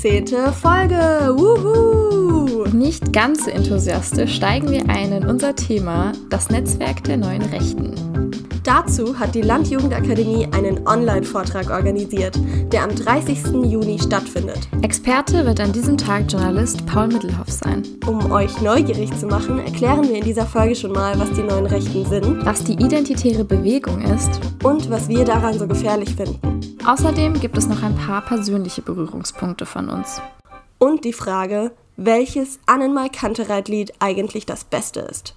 zehnte Folge. Wuhu! Nicht ganz so enthusiastisch steigen wir ein in unser Thema, das Netzwerk der neuen Rechten. Dazu hat die Landjugendakademie einen Online-Vortrag organisiert, der am 30. Juni stattfindet. Experte wird an diesem Tag Journalist Paul Mittelhoff sein. Um euch neugierig zu machen, erklären wir in dieser Folge schon mal, was die neuen Rechten sind, Was die identitäre Bewegung ist. und was wir daran so gefährlich finden. Außerdem gibt es noch ein paar persönliche Berührungspunkte von uns. Und die Frage, welches Annenmal Kantereit-Lied eigentlich das Beste ist.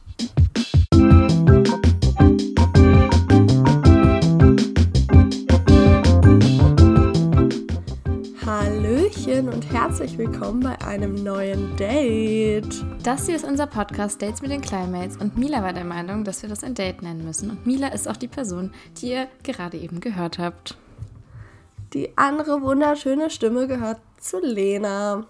Herzlich willkommen bei einem neuen Date. Das hier ist unser Podcast Dates mit den Climates und Mila war der Meinung, dass wir das ein Date nennen müssen. Und Mila ist auch die Person, die ihr gerade eben gehört habt. Die andere wunderschöne Stimme gehört zu Lena.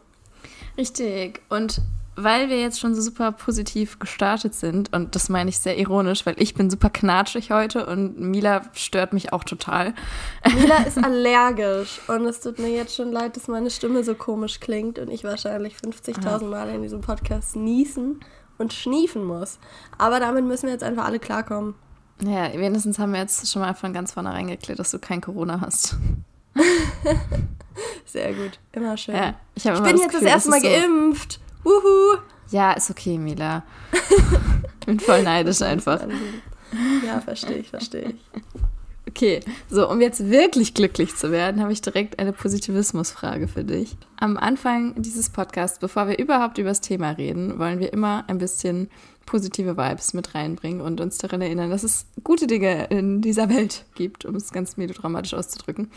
Richtig. Und weil wir jetzt schon so super positiv gestartet sind, und das meine ich sehr ironisch, weil ich bin super knatschig heute und Mila stört mich auch total. Mila ist allergisch und es tut mir jetzt schon leid, dass meine Stimme so komisch klingt und ich wahrscheinlich 50.000 Mal in diesem Podcast niesen und schniefen muss. Aber damit müssen wir jetzt einfach alle klarkommen. Ja, wenigstens haben wir jetzt schon mal von ganz vornherein geklärt, dass du kein Corona hast. Sehr gut, immer schön. Ja, ich ich bin das jetzt das Gefühl, erste Mal so- geimpft. Wuhu. Ja, ist okay, Mila. ich bin voll neidisch einfach. Ja, verstehe ich, verstehe ich. Okay, so, um jetzt wirklich glücklich zu werden, habe ich direkt eine Positivismusfrage für dich. Am Anfang dieses Podcasts, bevor wir überhaupt über das Thema reden, wollen wir immer ein bisschen positive Vibes mit reinbringen und uns daran erinnern, dass es gute Dinge in dieser Welt gibt, um es ganz melodramatisch auszudrücken.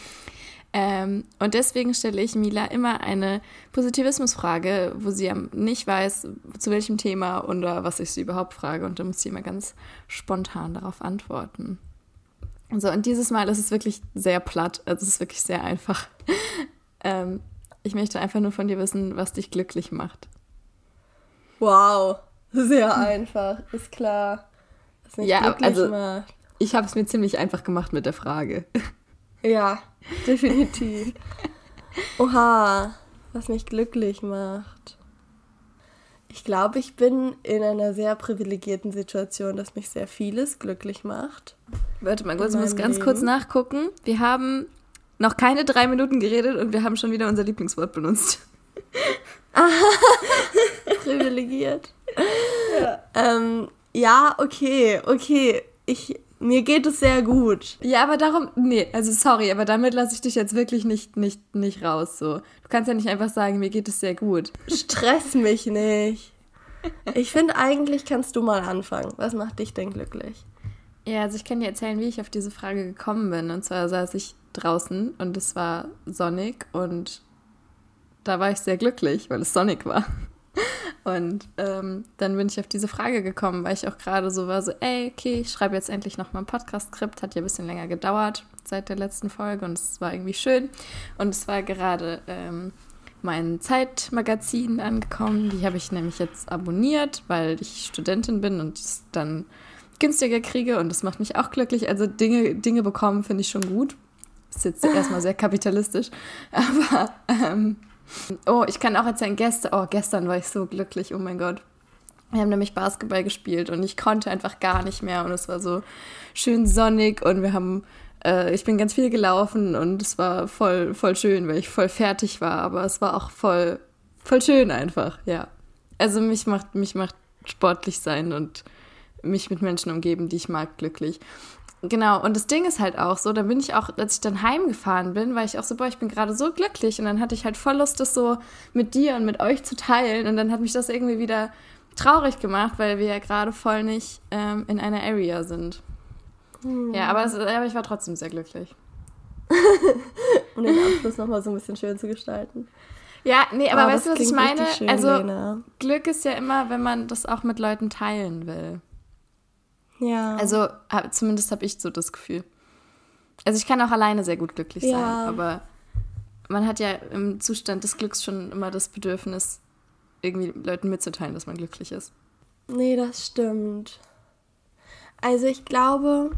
Ähm, und deswegen stelle ich Mila immer eine Positivismusfrage, wo sie nicht weiß, zu welchem Thema oder was ich sie überhaupt frage. Und dann muss sie immer ganz spontan darauf antworten. So, und dieses Mal ist es wirklich sehr platt. Also es ist wirklich sehr einfach. ähm, ich möchte einfach nur von dir wissen, was dich glücklich macht. Wow, sehr einfach, ist klar. Was mich Ja, glücklich also- macht. Ich habe es mir ziemlich einfach gemacht mit der Frage. Ja, definitiv. Oha, was mich glücklich macht. Ich glaube, ich bin in einer sehr privilegierten Situation, dass mich sehr vieles glücklich macht. Warte mal kurz, ich muss ganz Leben. kurz nachgucken. Wir haben noch keine drei Minuten geredet und wir haben schon wieder unser Lieblingswort benutzt. Privilegiert. ja. Ähm, ja, okay, okay. Ich, mir geht es sehr gut. Ja, aber darum, nee, also sorry, aber damit lasse ich dich jetzt wirklich nicht, nicht, nicht raus. So. Du kannst ja nicht einfach sagen, mir geht es sehr gut. Stress mich nicht. Ich finde, eigentlich kannst du mal anfangen. Was macht dich denn glücklich? Ja, also ich kann dir erzählen, wie ich auf diese Frage gekommen bin. Und zwar saß ich draußen und es war sonnig und da war ich sehr glücklich, weil es sonnig war. Und ähm, dann bin ich auf diese Frage gekommen, weil ich auch gerade so war, so, ey, okay, ich schreibe jetzt endlich noch mal ein Podcast-Skript. Hat ja ein bisschen länger gedauert seit der letzten Folge und es war irgendwie schön. Und es war gerade ähm, mein Zeitmagazin angekommen. Die habe ich nämlich jetzt abonniert, weil ich Studentin bin und es dann günstiger kriege und das macht mich auch glücklich. Also Dinge, Dinge bekommen finde ich schon gut. Ist jetzt erstmal sehr kapitalistisch. Aber ähm, oh, ich kann auch erzählen, gestern, oh, gestern war ich so glücklich, oh mein Gott. Wir haben nämlich Basketball gespielt und ich konnte einfach gar nicht mehr und es war so schön sonnig und wir haben, äh, ich bin ganz viel gelaufen und es war voll, voll schön, weil ich voll fertig war, aber es war auch voll, voll schön einfach, ja. Also mich macht, mich macht sportlich sein und mich mit Menschen umgeben, die ich mag, glücklich. Genau, und das Ding ist halt auch so, da bin ich auch, als ich dann heimgefahren bin, war ich auch so, boah, ich bin gerade so glücklich und dann hatte ich halt voll Lust, das so mit dir und mit euch zu teilen und dann hat mich das irgendwie wieder traurig gemacht, weil wir ja gerade voll nicht ähm, in einer Area sind. Ja, aber, es, aber ich war trotzdem sehr glücklich. Um den Abschluss nochmal so ein bisschen schön zu gestalten. Ja, nee, aber Oh, weißt du, das was ich meine? schön, also Lena. Glück ist ja immer, wenn man das auch mit Leuten teilen will. Ja. Also hab, zumindest habe ich so das Gefühl. Also ich kann auch alleine sehr gut glücklich sein, Ja. aber man hat ja im Zustand des Glücks schon immer das Bedürfnis, irgendwie Leuten mitzuteilen, dass man glücklich ist. Nee, das stimmt. Also ich glaube,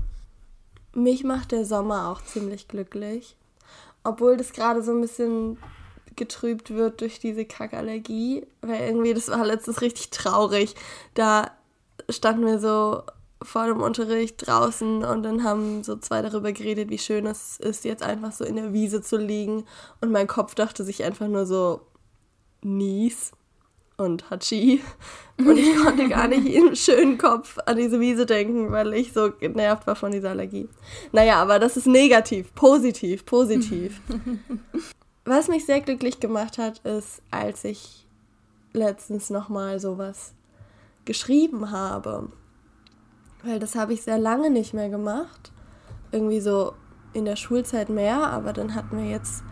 mich macht der Sommer auch ziemlich glücklich. Obwohl das gerade so ein bisschen getrübt wird durch diese Kackallergie. Weil irgendwie, das war letztens richtig traurig. Da standen wir so vor dem Unterricht draußen und dann haben so zwei darüber geredet, wie schön es ist, jetzt einfach so in der Wiese zu liegen. Und mein Kopf dachte sich einfach nur so, Nies und Hachi. Und ich konnte gar nicht im schönen Kopf an diese Wiese denken, weil ich so genervt war von dieser Allergie. Naja, aber das ist negativ, positiv, positiv. Was mich sehr glücklich gemacht hat, ist, als ich letztens nochmal sowas geschrieben habe. Weil das habe ich sehr lange nicht mehr gemacht. Irgendwie so in der Schulzeit mehr, aber dann hatten wir jetzt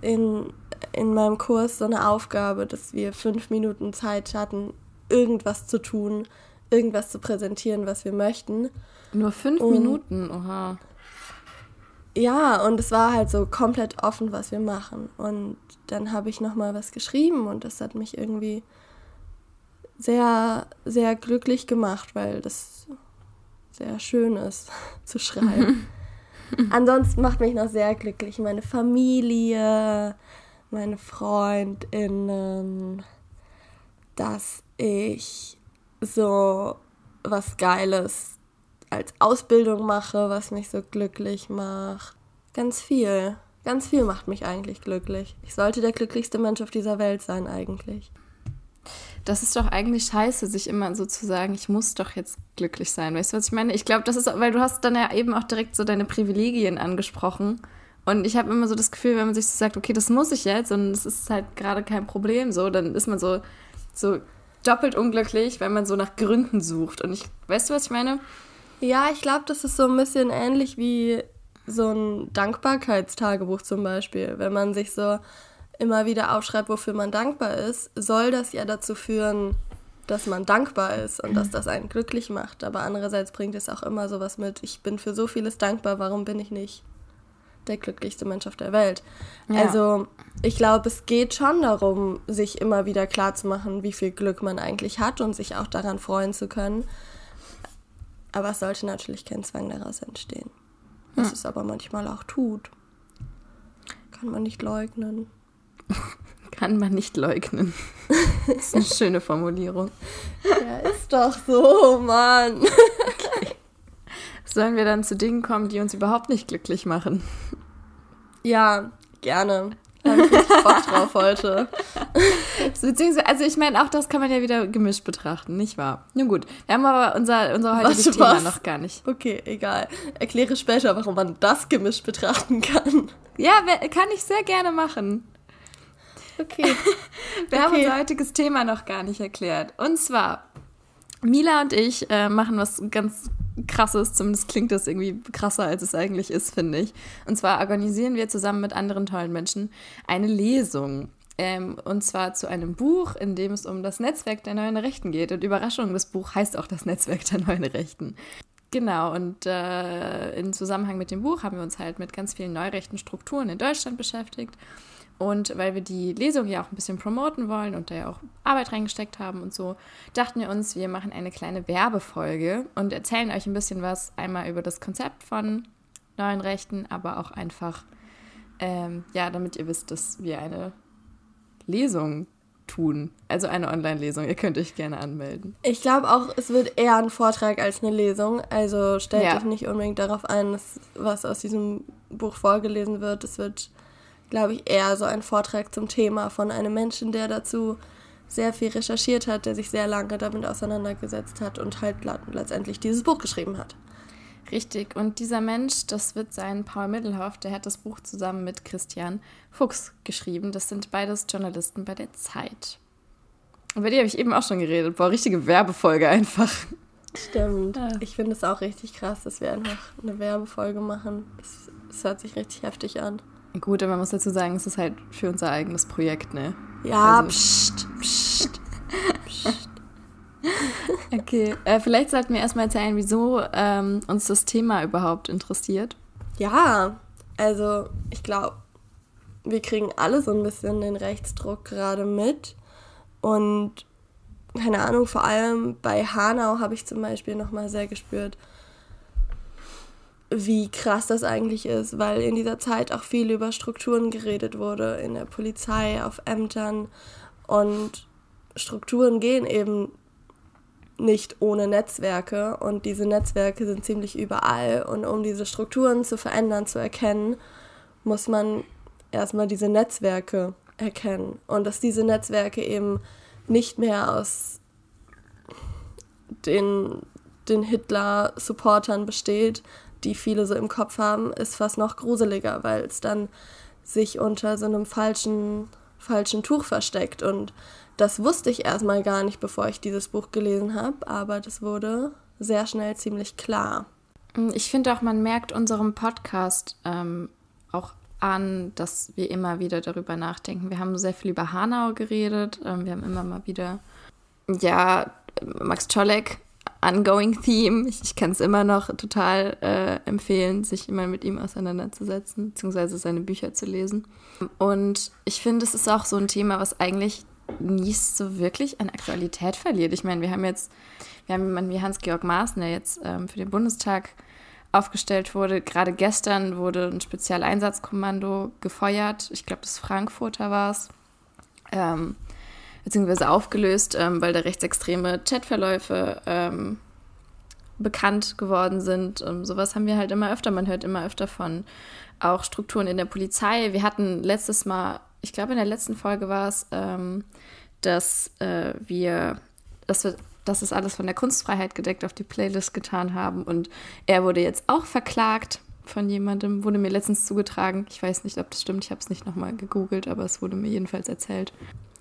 in, in meinem Kurs so eine Aufgabe, dass wir fünf Minuten Zeit hatten, irgendwas zu tun, irgendwas zu präsentieren, was wir möchten. Nur fünf und, Minuten, oha. Ja, und es war halt so komplett offen, was wir machen. Und dann habe ich nochmal was geschrieben und das hat mich irgendwie sehr, sehr glücklich gemacht, weil das sehr schön ist zu schreiben. Ansonsten macht mich noch sehr glücklich meine Familie, meine Freundinnen, dass ich so was Geiles als Ausbildung mache, was mich so glücklich macht. Ganz viel. Ganz viel macht mich eigentlich glücklich. Ich sollte der glücklichste Mensch auf dieser Welt sein eigentlich das ist doch eigentlich scheiße, sich immer so zu sagen, ich muss doch jetzt glücklich sein. Weißt du, was ich meine? Ich glaube, das ist, weil du hast dann ja eben auch direkt so deine Privilegien angesprochen. Und ich habe immer so das Gefühl, wenn man sich so sagt, okay, das muss ich jetzt und es ist halt gerade kein Problem, so, dann ist man so, so doppelt unglücklich, weil man so nach Gründen sucht. Und ich, weißt du, was ich meine? Ja, ich glaube, das ist so ein bisschen ähnlich wie so ein Dankbarkeitstagebuch zum Beispiel. Wenn man sich so immer wieder aufschreibt, wofür man dankbar ist, soll das ja dazu führen, dass man dankbar ist und dass das einen glücklich macht. Aber andererseits bringt es auch immer sowas mit, ich bin für so vieles dankbar, warum bin ich nicht der glücklichste Mensch auf der Welt? Ja. Also ich glaube, es geht schon darum, sich immer wieder klarzumachen, wie viel Glück man eigentlich hat und sich auch daran freuen zu können. Aber es sollte natürlich kein Zwang daraus entstehen. Was hm. es aber manchmal auch tut. Kann man nicht leugnen. Kann man nicht leugnen. Das ist eine schöne Formulierung. Ja, ist doch so, Mann. Okay. Sollen wir dann zu Dingen kommen, die uns überhaupt nicht glücklich machen? Ja, gerne. Da habe ich Bock drauf heute. Beziehungsweise, also ich meine, auch das kann man ja wieder gemischt betrachten, nicht wahr? Nun gut, wir haben aber unser, unser heutiges was, Thema was? noch gar nicht. Okay, egal. Erkläre später, warum man das gemischt betrachten kann. Ja, kann ich sehr gerne machen. Okay. Wir okay. haben unser heutiges Thema noch gar nicht erklärt. Und zwar, Mila und ich äh, machen was ganz krasses, zumindest klingt das irgendwie krasser, als es eigentlich ist, finde ich. Und zwar organisieren wir zusammen mit anderen tollen Menschen eine Lesung. Ähm, und zwar zu einem Buch, in dem es um das Netzwerk der neuen Rechten geht. Und Überraschung, das Buch heißt auch das Netzwerk der neuen Rechten. Genau, und äh, im Zusammenhang mit dem Buch haben wir uns halt mit ganz vielen neurechten Strukturen in Deutschland beschäftigt und weil wir die Lesung ja auch ein bisschen promoten wollen und da ja auch Arbeit reingesteckt haben und so, dachten wir uns, wir machen eine kleine Werbefolge und erzählen euch ein bisschen was einmal über das Konzept von neuen Rechten, aber auch einfach, ähm, ja, damit ihr wisst, dass wir eine Lesung tun. Also eine Online-Lesung. Ihr könnt euch gerne anmelden. Ich glaube auch, es wird eher ein Vortrag als eine Lesung. Also stellt ja. euch nicht unbedingt darauf ein, dass was aus diesem Buch vorgelesen wird. Es wird glaube ich, eher so ein Vortrag zum Thema von einem Menschen, der dazu sehr viel recherchiert hat, der sich sehr lange damit auseinandergesetzt hat und halt letztendlich dieses Buch geschrieben hat. Richtig, und dieser Mensch, das wird sein Paul Middelhoff, der hat das Buch zusammen mit Christian Fuchs geschrieben. Das sind beides Journalisten bei der Zeit. Und bei dir habe ich eben auch schon geredet. Boah, richtige Werbefolge einfach. Stimmt. Ja. Ich finde es auch richtig krass, dass wir einfach eine Werbefolge machen. Das hört sich richtig heftig an. Gut, aber man muss dazu sagen, es ist halt für unser eigenes Projekt, ne? Ja, also. pst, pst, pst. okay, äh, vielleicht sollten wir erstmal erzählen, wieso ähm, uns das Thema überhaupt interessiert. Ja, also ich glaube, wir kriegen alle so ein bisschen den Rechtsdruck gerade mit. Und keine Ahnung, vor allem bei Hanau habe ich zum Beispiel nochmal sehr gespürt, wie krass das eigentlich ist, weil in dieser Zeit auch viel über Strukturen geredet wurde, in der Polizei, auf Ämtern. Und Strukturen gehen eben nicht ohne Netzwerke und diese Netzwerke sind ziemlich überall. Und um diese Strukturen zu verändern, zu erkennen, muss man erstmal diese Netzwerke erkennen. Und dass diese Netzwerke eben nicht mehr aus den, den Hitler-Supportern besteht, die viele so im Kopf haben, ist fast noch gruseliger, weil es dann sich unter so einem falschen, falschen Tuch versteckt. Und das wusste ich erstmal gar nicht, bevor ich dieses Buch gelesen habe, aber das wurde sehr schnell ziemlich klar. Ich finde auch, man merkt unserem Podcast ähm, auch an, dass wir immer wieder darüber nachdenken. Wir haben sehr viel über Hanau geredet. Ähm, wir haben immer mal wieder, ja, Max Czolek ongoing Theme. Ich, ich kann es immer noch total äh, empfehlen, sich immer mit ihm auseinanderzusetzen, beziehungsweise seine Bücher zu lesen. Und ich finde, es ist auch so ein Thema, was eigentlich nie so wirklich an Aktualität verliert. Ich meine, wir haben jetzt, wir haben jemanden wie Hans-Georg Maaßen, der jetzt ähm, für den Bundestag aufgestellt wurde. Gerade gestern wurde ein Spezialeinsatzkommando gefeuert. Ich glaube, das Frankfurter war es. Ähm, beziehungsweise aufgelöst, ähm, weil da rechtsextreme Chatverläufe ähm, bekannt geworden sind. Ähm, sowas haben wir halt immer öfter. Man hört immer öfter von auch Strukturen in der Polizei. Wir hatten letztes Mal, ich glaube in der letzten Folge war es, ähm, dass äh, wir, dass wir das ist alles von der Kunstfreiheit gedeckt auf die Playlist getan haben und er wurde jetzt auch verklagt von jemandem, wurde mir letztens zugetragen. Ich weiß nicht, ob das stimmt, ich habe es nicht nochmal gegoogelt, aber es wurde mir jedenfalls erzählt.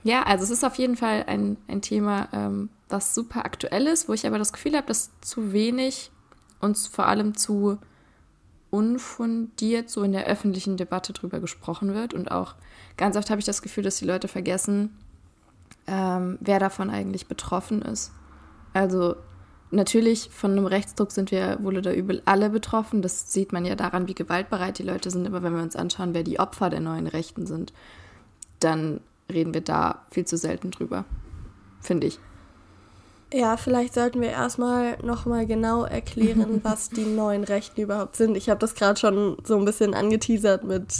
Ja, also es ist auf jeden Fall ein, ein Thema, ähm, was super aktuell ist, wo ich aber das Gefühl habe, dass zu wenig und vor allem zu unfundiert so in der öffentlichen Debatte drüber gesprochen wird. Und auch ganz oft habe ich das Gefühl, dass die Leute vergessen, ähm, wer davon eigentlich betroffen ist. Also natürlich von einem Rechtsdruck sind wir wohl oder übel alle betroffen. Das sieht man ja daran, wie gewaltbereit die Leute sind. Aber wenn wir uns anschauen, wer die Opfer der neuen Rechten sind, dann reden wir da viel zu selten drüber, finde ich. Ja, vielleicht sollten wir erstmal nochmal genau erklären, was die neuen Rechten überhaupt sind. Ich habe das gerade schon so ein bisschen angeteasert mit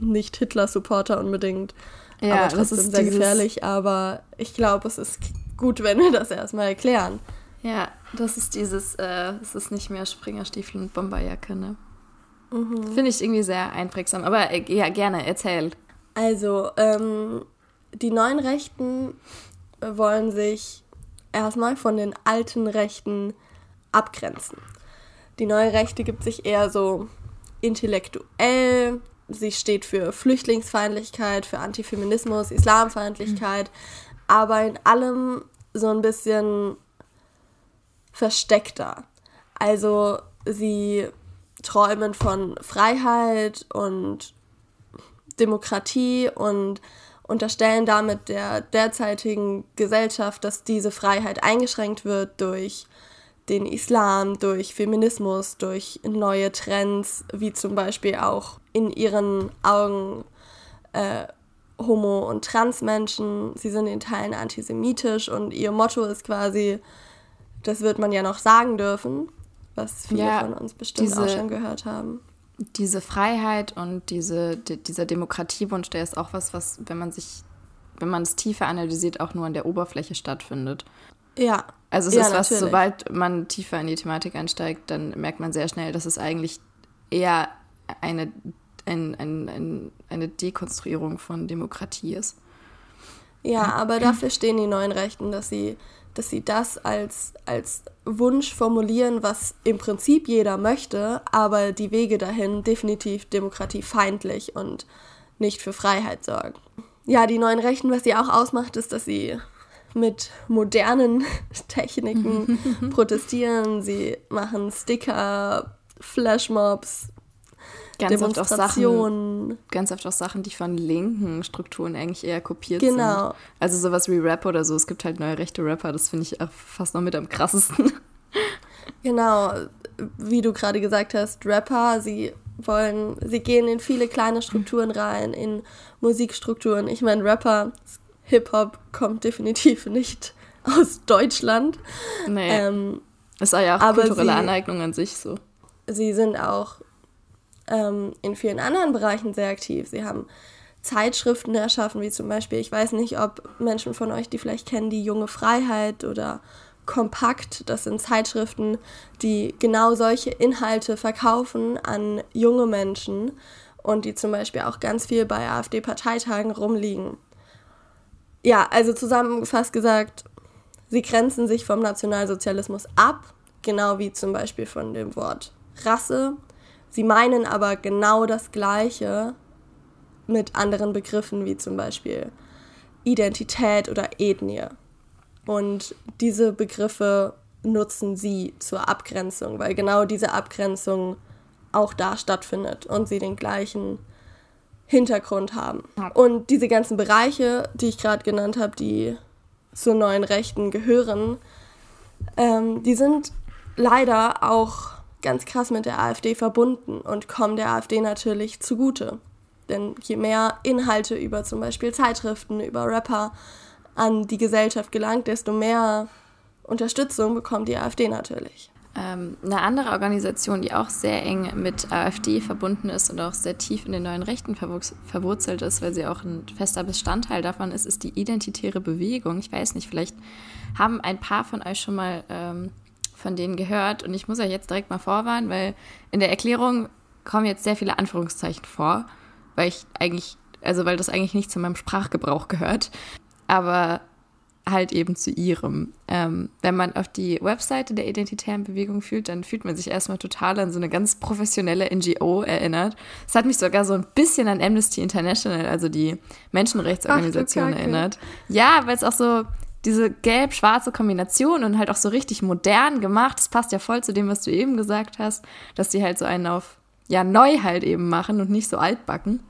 nicht Hitler-Supporter unbedingt. Ja, aber trotzdem das ist sehr gefährlich. Aber ich glaube, es ist gut, wenn wir das erstmal erklären. Ja, das ist dieses, äh, es ist nicht mehr Springerstiefel und Bomberjacke, ne? Mhm. Finde ich irgendwie sehr einprägsam. Aber äh, ja, gerne, erzähl. Also, ähm, die neuen Rechten wollen sich erstmal von den alten Rechten abgrenzen. Die neue Rechte gibt sich eher so intellektuell. Sie steht für Flüchtlingsfeindlichkeit, für Antifeminismus, Islamfeindlichkeit, mhm. aber in allem so ein bisschen versteckter. Also sie träumen von Freiheit und Demokratie und unterstellen damit der derzeitigen Gesellschaft, dass diese Freiheit eingeschränkt wird durch den Islam, durch Feminismus, durch neue Trends, wie zum Beispiel auch in ihren Augen äh, Homo- und Transmenschen. Sie sind in Teilen antisemitisch und ihr Motto ist quasi, das wird man ja noch sagen dürfen, was viele ja, von uns bestimmt diese, auch schon gehört haben diese Freiheit und diese, die, dieser Demokratiewunsch, der ist auch was, was, wenn man sich, wenn man es tiefer analysiert, auch nur an der Oberfläche stattfindet. Ja. Also es ja, ist was, sobald man tiefer in die Thematik einsteigt, dann merkt man sehr schnell, dass es eigentlich eher eine, ein, ein, ein, eine Dekonstruierung von Demokratie ist. Ja, aber dafür stehen die neuen Rechten, dass sie dass sie das als, als Wunsch formulieren, was im Prinzip jeder möchte, aber die Wege dahin definitiv demokratiefeindlich und nicht für Freiheit sorgen. Ja, die neuen Rechten, was sie auch ausmacht, ist, dass sie mit modernen Techniken protestieren. Sie machen Sticker, Flashmobs, ganz oft auch Sachen, ganz oft auch Sachen, die von linken Strukturen eigentlich eher kopiert genau. sind. Also sowas wie Rap oder so. Es gibt halt neue rechte Rapper, das finde ich fast noch mit am krassesten. Genau, wie du gerade gesagt hast, Rapper, sie wollen, sie gehen in viele kleine Strukturen rein, in Musikstrukturen. Ich meine, Rapper, Hip-Hop kommt definitiv nicht aus Deutschland. Nee. Ähm, ist ja auch kulturelle sie, Aneignung an sich so sie sind auch ähm, in vielen anderen Bereichen sehr aktiv. Sie haben Zeitschriften erschaffen, wie zum Beispiel, ich weiß nicht, ob Menschen von euch die vielleicht kennen, die Junge Freiheit oder Kompakt. Das sind Zeitschriften, die genau solche Inhalte verkaufen an junge Menschen und die zum Beispiel auch ganz viel bei AfD-Parteitagen rumliegen. Ja, also zusammengefasst gesagt, sie grenzen sich vom Nationalsozialismus ab, genau wie zum Beispiel von dem Wort Rasse. Sie meinen aber genau das Gleiche mit anderen Begriffen wie zum Beispiel Identität oder Ethnie. Und diese Begriffe nutzen sie zur Abgrenzung, weil genau diese Abgrenzung auch da stattfindet und sie den gleichen Hintergrund haben. Und diese ganzen Bereiche, die ich gerade genannt habe, die zur neuen Rechten gehören, ähm, die sind leider auch ganz krass mit der AfD verbunden und kommen der AfD natürlich zugute. Denn je mehr Inhalte über zum Beispiel Zeitschriften, über Rapper an die Gesellschaft gelangt, desto mehr Unterstützung bekommt die AfD natürlich. Ähm, eine andere Organisation, die auch sehr eng mit AfD verbunden ist und auch sehr tief in den neuen Rechten verwurzelt ist, weil sie auch ein fester Bestandteil davon ist, ist die Identitäre Bewegung. Ich weiß nicht, vielleicht haben ein paar von euch schon mal ähm, von denen gehört und ich muss euch jetzt direkt mal vorwarnen, weil in der Erklärung kommen jetzt sehr viele Anführungszeichen vor, weil ich eigentlich, also weil das eigentlich nicht zu meinem Sprachgebrauch gehört, aber halt eben zu ihrem. Ähm, wenn man auf die Webseite der identitären Bewegung fühlt, dann fühlt man sich erstmal total an so eine ganz professionelle NGO erinnert. Es hat mich sogar so ein bisschen an Amnesty International, also die Menschenrechtsorganisation, Ach, erinnert. Ja, weil es auch so diese gelb-schwarze Kombination und halt auch so richtig modern gemacht. Das passt ja voll zu dem, was du eben gesagt hast, dass die halt so einen auf, ja, neu halt eben machen und nicht so altbacken.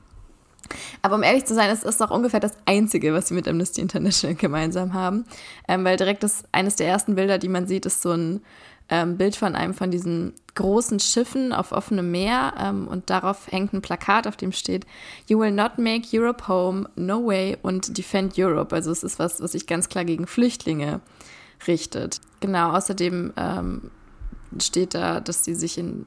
Aber um ehrlich zu sein, es ist auch ungefähr das Einzige, was sie mit Amnesty International gemeinsam haben. Ähm, weil direkt das, eines der ersten Bilder, die man sieht, ist so ein ähm, Bild von einem von diesen großen Schiffen auf offenem Meer ähm, und darauf hängt ein Plakat, auf dem steht You will not make Europe home, no way und defend Europe. Also es ist was, was sich ganz klar gegen Flüchtlinge richtet. Genau, außerdem ähm, steht da, dass sie sich in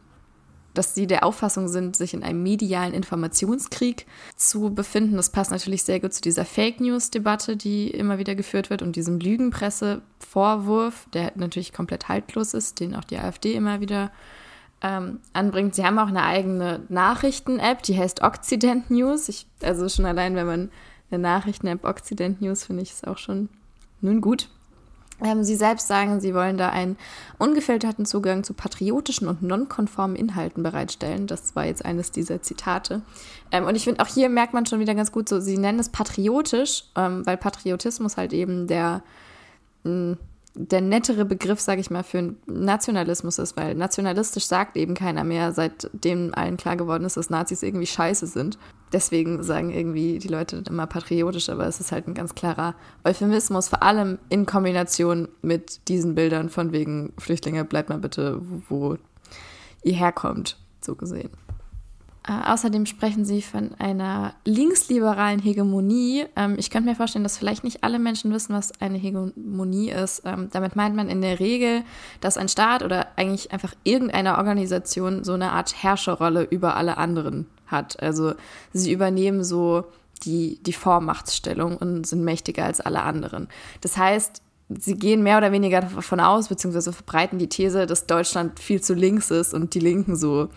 dass sie der Auffassung sind, sich in einem medialen Informationskrieg zu befinden. Das passt natürlich sehr gut zu dieser Fake News-Debatte, die immer wieder geführt wird und diesem Lügenpresse-Vorwurf, der natürlich komplett haltlos ist, den auch die AfD immer wieder ähm, anbringt. Sie haben auch eine eigene Nachrichten-App, die heißt Occident News. Ich, also schon allein, wenn man eine Nachrichten-App Occident News, finde ich es auch schon nun gut. Ähm, sie selbst sagen, sie wollen da einen ungefilterten Zugang zu patriotischen und nonkonformen Inhalten bereitstellen. Das war jetzt eines dieser Zitate. Ähm, und ich finde, auch hier merkt man schon wieder ganz gut so, sie nennen es patriotisch, ähm, weil Patriotismus halt eben der mh, der nettere Begriff, sage ich mal, für Nationalismus ist, weil nationalistisch sagt eben keiner mehr, seitdem allen klar geworden ist, dass Nazis irgendwie scheiße sind. Deswegen sagen irgendwie die Leute immer patriotisch, aber es ist halt ein ganz klarer Euphemismus, vor allem in Kombination mit diesen Bildern von wegen Flüchtlinge, bleibt mal bitte, wo ihr herkommt, so gesehen. Äh, außerdem sprechen sie von einer linksliberalen Hegemonie. Ähm, ich könnte mir vorstellen, dass vielleicht nicht alle Menschen wissen, was eine Hegemonie ist. Ähm, damit meint man in der Regel, dass ein Staat oder eigentlich einfach irgendeine Organisation so eine Art Herrscherrolle über alle anderen hat. Also sie übernehmen so die, die Vormachtstellung und sind mächtiger als alle anderen. Das heißt, sie gehen mehr oder weniger davon aus, beziehungsweise verbreiten die These, dass Deutschland viel zu links ist und die Linken so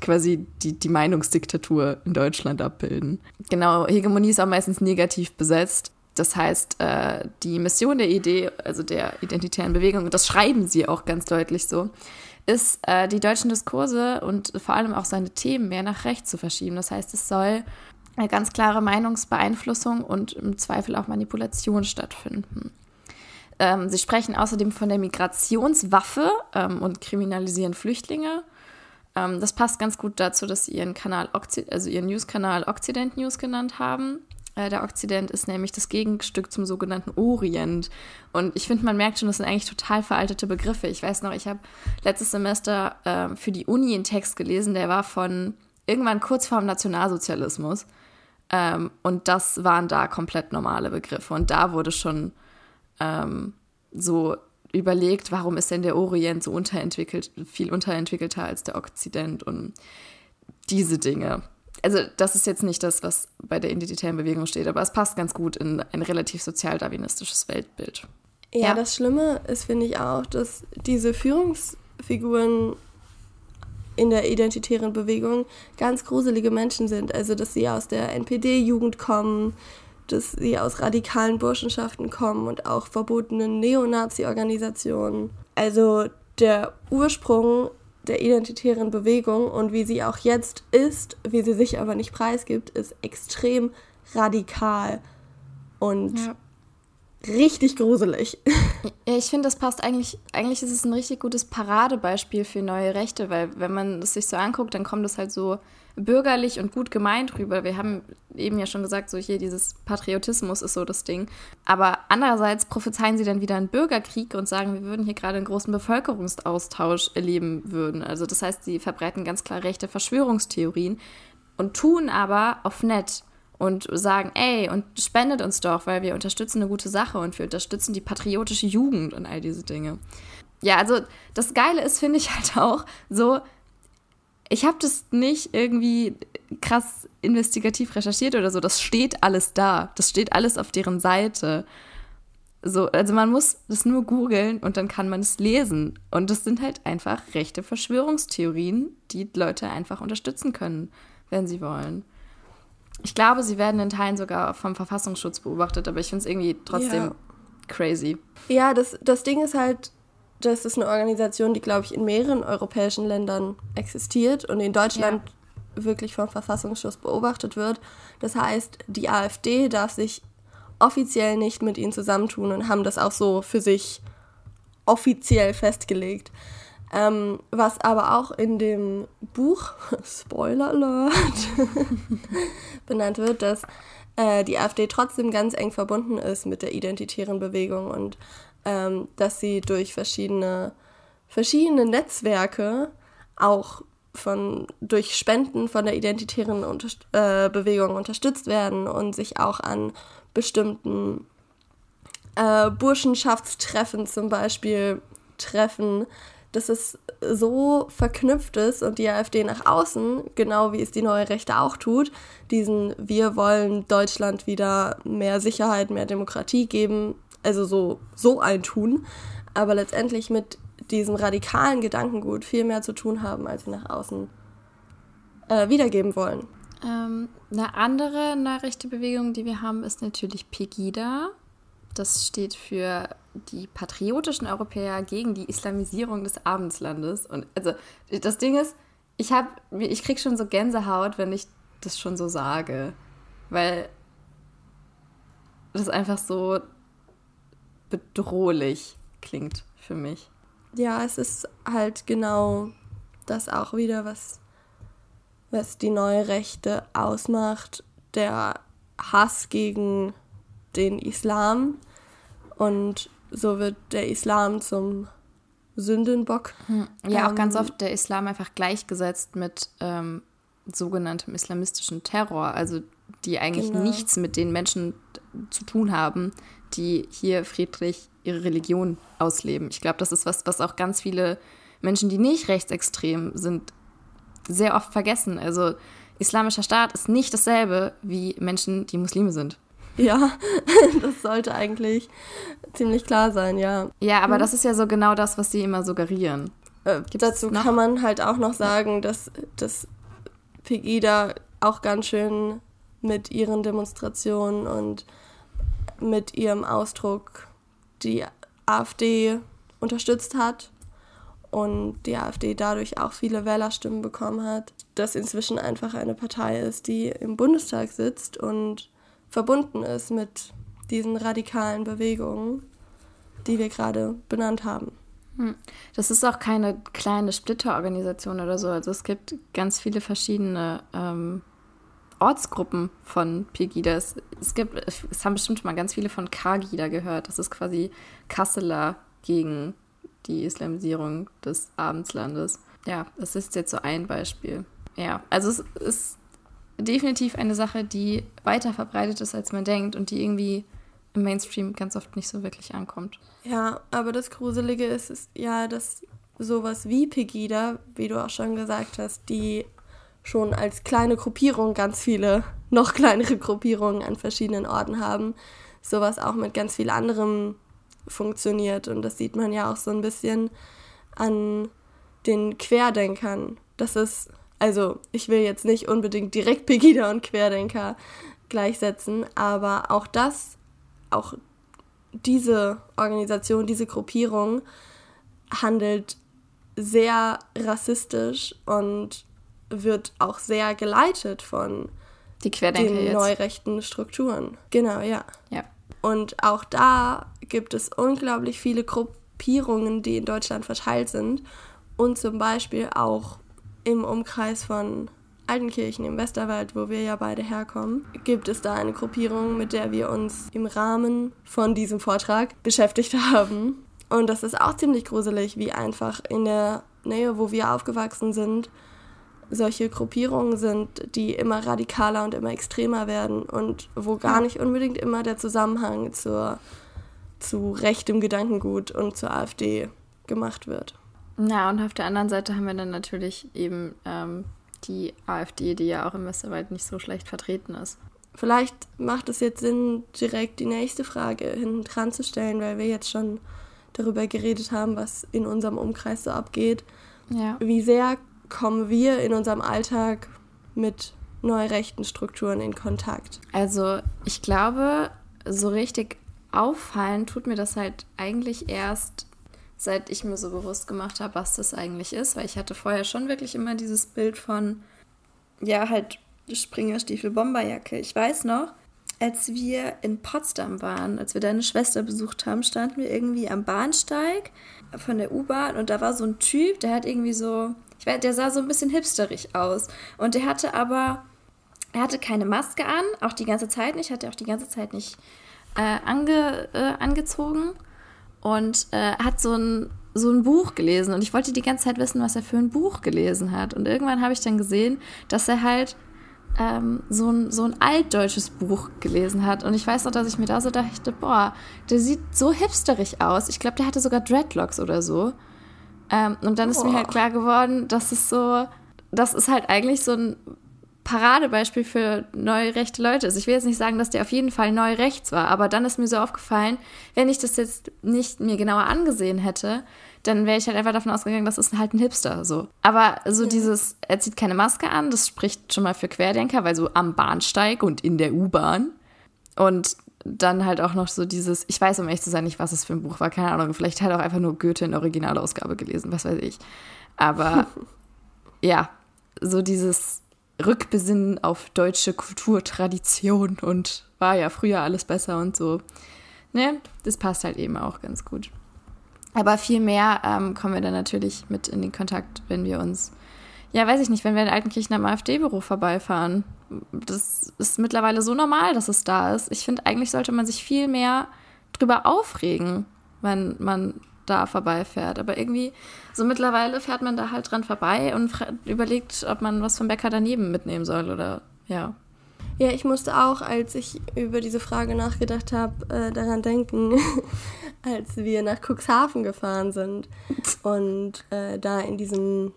quasi die, die Meinungsdiktatur in Deutschland abbilden. Genau, Hegemonie ist auch meistens negativ besetzt. Das heißt, äh, die Mission der Idee, also der identitären Bewegung, und das schreiben sie auch ganz deutlich so, ist, äh, die deutschen Diskurse und vor allem auch seine Themen mehr nach rechts zu verschieben. Das heißt, es soll eine ganz klare Meinungsbeeinflussung und im Zweifel auch Manipulation stattfinden. Ähm, sie sprechen außerdem von der Migrationswaffe ähm, und kriminalisieren Flüchtlinge. Ähm, das passt ganz gut dazu, dass sie ihren Kanal, also ihren News-Kanal Occident News genannt haben. Äh, der Okzident ist nämlich das Gegenstück zum sogenannten Orient. Und ich finde, man merkt schon, das sind eigentlich total veraltete Begriffe. Ich weiß noch, ich habe letztes Semester äh, für die Uni einen Text gelesen, der war von irgendwann kurz vorm Nationalsozialismus. Ähm, und das waren da komplett normale Begriffe. Und da wurde schon ähm, so überlegt, warum ist denn der Orient so unterentwickelt, viel unterentwickelter als der Okzident und diese Dinge. Also das ist jetzt nicht das, was bei der identitären Bewegung steht, aber es passt ganz gut in ein relativ sozialdarwinistisches Weltbild. Ja, ja, das Schlimme ist, finde ich auch, dass diese Führungsfiguren in der identitären Bewegung ganz gruselige Menschen sind. Also, dass sie aus der NPD-Jugend kommen, dass sie aus radikalen Burschenschaften kommen und auch verbotenen Neonazi-Organisationen. Also der Ursprung der identitären Bewegung und wie sie auch jetzt ist, wie sie sich aber nicht preisgibt, ist extrem radikal und ja richtig gruselig. Ja, ich finde, das passt eigentlich, eigentlich ist es ein richtig gutes Paradebeispiel für neue Rechte, weil wenn man es sich so anguckt, dann kommt es halt so bürgerlich und gut gemeint rüber. Wir haben eben ja schon gesagt, so hier dieses Patriotismus ist so das Ding. Aber andererseits prophezeien sie dann wieder einen Bürgerkrieg und sagen, wir würden hier gerade einen großen Bevölkerungsaustausch erleben würden. Also das heißt, sie verbreiten ganz klar rechte Verschwörungstheorien und tun aber auf nett und sagen, ey, und spendet uns doch, weil wir unterstützen eine gute Sache und wir unterstützen die patriotische Jugend und all diese Dinge. Ja, also das Geile ist, finde ich halt auch so, ich habe das nicht irgendwie krass investigativ recherchiert oder so, das steht alles da, das steht alles auf deren Seite. So, also man muss das nur googeln und dann kann man es lesen. Und das sind halt einfach rechte Verschwörungstheorien, die Leute einfach unterstützen können, wenn sie wollen. Ich glaube, sie werden in Teilen sogar vom Verfassungsschutz beobachtet, aber ich finde es irgendwie trotzdem ja. crazy. Ja, das, das Ding ist halt, das ist eine Organisation, die, glaube ich, in mehreren europäischen Ländern existiert und in Deutschland ja. wirklich vom Verfassungsschutz beobachtet wird. Das heißt, die AfD darf sich offiziell nicht mit ihnen zusammentun und haben das auch so für sich offiziell festgelegt. Ähm, was aber auch in dem Buch, Spoiler Alert, benannt wird, dass äh, die AfD trotzdem ganz eng verbunden ist mit der identitären Bewegung und ähm, dass sie durch verschiedene, verschiedene Netzwerke auch von, durch Spenden von der identitären Unterst äh, Bewegung unterstützt werden und sich auch an bestimmten äh, Burschenschaftstreffen zum Beispiel treffen, dass es so verknüpft ist und die AfD nach außen, genau wie es die neue Rechte auch tut, diesen Wir wollen Deutschland wieder mehr Sicherheit, mehr Demokratie geben, also so, so ein Tun, aber letztendlich mit diesem radikalen Gedankengut viel mehr zu tun haben, als sie nach außen äh, wiedergeben wollen. Ähm, eine andere Nachrichtenbewegung, die wir haben, ist natürlich Pegida. Das steht für die patriotischen Europäer gegen die Islamisierung des Abendslandes. Und also das Ding ist, ich habe, ich krieg schon so Gänsehaut, wenn ich das schon so sage, weil das einfach so bedrohlich klingt für mich. Ja, es ist halt genau das auch wieder, was, was die neue Rechte ausmacht. Der Hass gegen den Islam und so wird der Islam zum Sündenbock. Hm. Ja, ähm, auch ganz oft der Islam einfach gleichgesetzt mit ähm, sogenanntem islamistischen Terror, also die eigentlich genau. nichts mit den Menschen zu tun haben, die hier friedlich ihre Religion ausleben. Ich glaube, das ist was, was auch ganz viele Menschen, die nicht rechtsextrem sind, sehr oft vergessen. Also islamischer Staat ist nicht dasselbe wie Menschen, die Muslime sind. Ja, das sollte eigentlich ziemlich klar sein, ja. Ja, aber hm. das ist ja so genau das, was sie immer suggerieren. Äh, dazu kann man halt auch noch sagen, dass, dass Pegida auch ganz schön mit ihren Demonstrationen und mit ihrem Ausdruck die AfD unterstützt hat und die AfD dadurch auch viele Wählerstimmen bekommen hat, dass inzwischen einfach eine Partei ist, die im Bundestag sitzt und verbunden ist mit diesen radikalen Bewegungen, die wir gerade benannt haben. Hm. Das ist auch keine kleine Splitterorganisation oder so. Also es gibt ganz viele verschiedene ähm, Ortsgruppen von Pegida. Es, gibt, es haben bestimmt mal ganz viele von Kagida gehört. Das ist quasi Kasseler gegen die Islamisierung des Abendslandes. Ja, das ist jetzt so ein Beispiel. Ja, also es ist definitiv eine Sache, die weiter verbreitet ist, als man denkt und die irgendwie im Mainstream ganz oft nicht so wirklich ankommt. Ja, aber das Gruselige ist, ist ja, dass sowas wie Pegida, wie du auch schon gesagt hast, die schon als kleine Gruppierung ganz viele noch kleinere Gruppierungen an verschiedenen Orten haben, sowas auch mit ganz viel anderem funktioniert. Und das sieht man ja auch so ein bisschen an den Querdenkern. Das ist, also ich will jetzt nicht unbedingt direkt Pegida und Querdenker gleichsetzen, aber auch das, auch diese Organisation, diese Gruppierung handelt sehr rassistisch und wird auch sehr geleitet von die Querdenker den jetzt. neurechten Strukturen. Genau, ja. Ja. Und auch da gibt es unglaublich viele Gruppierungen, die in Deutschland verteilt sind. Und zum Beispiel auch im Umkreis von Altenkirchen im Westerwald, wo wir ja beide herkommen, gibt es da eine Gruppierung, mit der wir uns im Rahmen von diesem Vortrag beschäftigt haben. Und das ist auch ziemlich gruselig, wie einfach in der Nähe, wo wir aufgewachsen sind, solche Gruppierungen sind, die immer radikaler und immer extremer werden und wo gar nicht unbedingt immer der Zusammenhang zur, zu rechtem Gedankengut und zur AfD gemacht wird. Ja, und auf der anderen Seite haben wir dann natürlich eben ähm, die AfD, die ja auch im Westerwald nicht so schlecht vertreten ist. Vielleicht macht es jetzt Sinn, direkt die nächste Frage hinten dran zu stellen, weil wir jetzt schon darüber geredet haben, was in unserem Umkreis so abgeht. Ja. Wie sehr kommen wir in unserem Alltag mit neurechten Strukturen in Kontakt? Also ich glaube, so richtig auffallen tut mir das halt eigentlich erst, seit ich mir so bewusst gemacht habe, was das eigentlich ist, weil ich hatte vorher schon wirklich immer dieses Bild von, ja, halt Springerstiefel, Bomberjacke. Ich weiß noch, als wir in Potsdam waren, als wir deine Schwester besucht haben, standen wir irgendwie am Bahnsteig von der U-Bahn und da war so ein Typ, der hat irgendwie so, ich weiß, der sah so ein bisschen hipsterig aus und der hatte aber, er hatte keine Maske an, auch die ganze Zeit nicht, hat er auch die ganze Zeit nicht äh, ange, äh, angezogen und äh, hat so ein, so ein Buch gelesen und ich wollte die ganze Zeit wissen, was er für ein Buch gelesen hat und irgendwann habe ich dann gesehen, dass er halt ähm, so, ein, so ein altdeutsches Buch gelesen hat. Und ich weiß noch, dass ich mir da so dachte, boah, der sieht so hipsterig aus. Ich glaube, der hatte sogar Dreadlocks oder so. Ähm, und dann ist mir halt klar geworden, dass es so, das ist halt eigentlich so ein Paradebeispiel für neurechte Leute ist. Ich will jetzt nicht sagen, dass der auf jeden Fall neu rechts war, aber dann ist mir so aufgefallen, wenn ich das jetzt nicht mir genauer angesehen hätte, dann wäre ich halt einfach davon ausgegangen, das ist halt ein Hipster so. Aber so ja. dieses, er zieht keine Maske an, das spricht schon mal für Querdenker, weil so am Bahnsteig und in der U-Bahn und dann halt auch noch so dieses, ich weiß, um ehrlich zu sein, nicht, was es für ein Buch war, keine Ahnung, vielleicht hat er auch einfach nur Goethe in Originalausgabe gelesen, was weiß ich. Aber ja, so dieses Rückbesinnen auf deutsche Kulturtradition und war ja früher alles besser und so. Ne, das passt halt eben auch ganz gut. Aber viel mehr ähm, kommen wir dann natürlich mit in den Kontakt, wenn wir uns, ja, weiß ich nicht, wenn wir in Altenkirchen am AfD-Büro vorbeifahren. Das ist mittlerweile so normal, dass es da ist. Ich finde, eigentlich sollte man sich viel mehr drüber aufregen, wenn man da vorbeifährt. Aber irgendwie, so mittlerweile fährt man da halt dran vorbei und überlegt, ob man was vom Bäcker daneben mitnehmen soll oder ja. Ja, ich musste auch, als ich über diese Frage nachgedacht habe, äh, daran denken, als wir nach Cuxhaven gefahren sind und äh, da in diesem,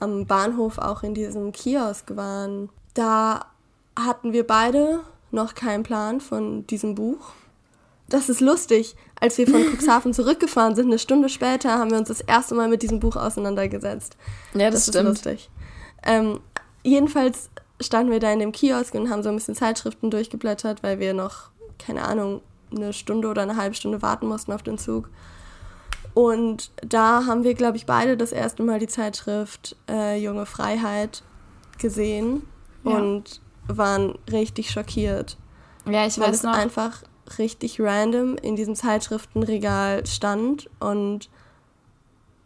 am Bahnhof auch in diesem Kiosk waren. Da hatten wir beide noch keinen Plan von diesem Buch. Das ist lustig. Als wir von Cuxhaven zurückgefahren sind, eine Stunde später, haben wir uns das erste Mal mit diesem Buch auseinandergesetzt. Ja, das, das. Ist lustig. Ähm, jedenfalls standen wir da in dem Kiosk und haben so ein bisschen Zeitschriften durchgeblättert, weil wir noch, keine Ahnung, eine Stunde oder eine halbe Stunde warten mussten auf den Zug. Und da haben wir, glaube ich, beide das erste Mal die Zeitschrift äh, Junge Freiheit gesehen ja. und waren richtig schockiert. Ja, ich weil weiß es noch. einfach richtig random in diesem Zeitschriftenregal stand und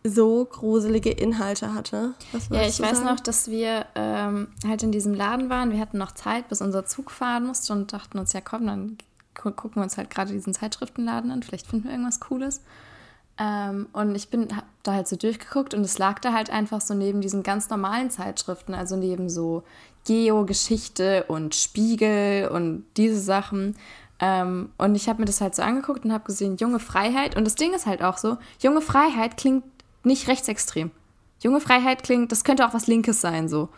so gruselige Inhalte hatte. ja, ich weiß sagen? noch, dass wir ähm, halt in diesem Laden waren. Wir hatten noch Zeit, bis unser Zug fahren musste und dachten uns, ja komm, dann gucken wir uns halt gerade diesen Zeitschriftenladen an. Vielleicht finden wir irgendwas Cooles. Ähm, und ich bin hab da halt so durchgeguckt und es lag da halt einfach so neben diesen ganz normalen Zeitschriften, also neben so Geo-Geschichte und Spiegel und diese Sachen, Ähm, und ich habe mir das halt so angeguckt und habe gesehen, junge Freiheit. Und das Ding ist halt auch so, junge Freiheit klingt nicht rechtsextrem. Junge Freiheit klingt, das könnte auch was Linkes sein, so.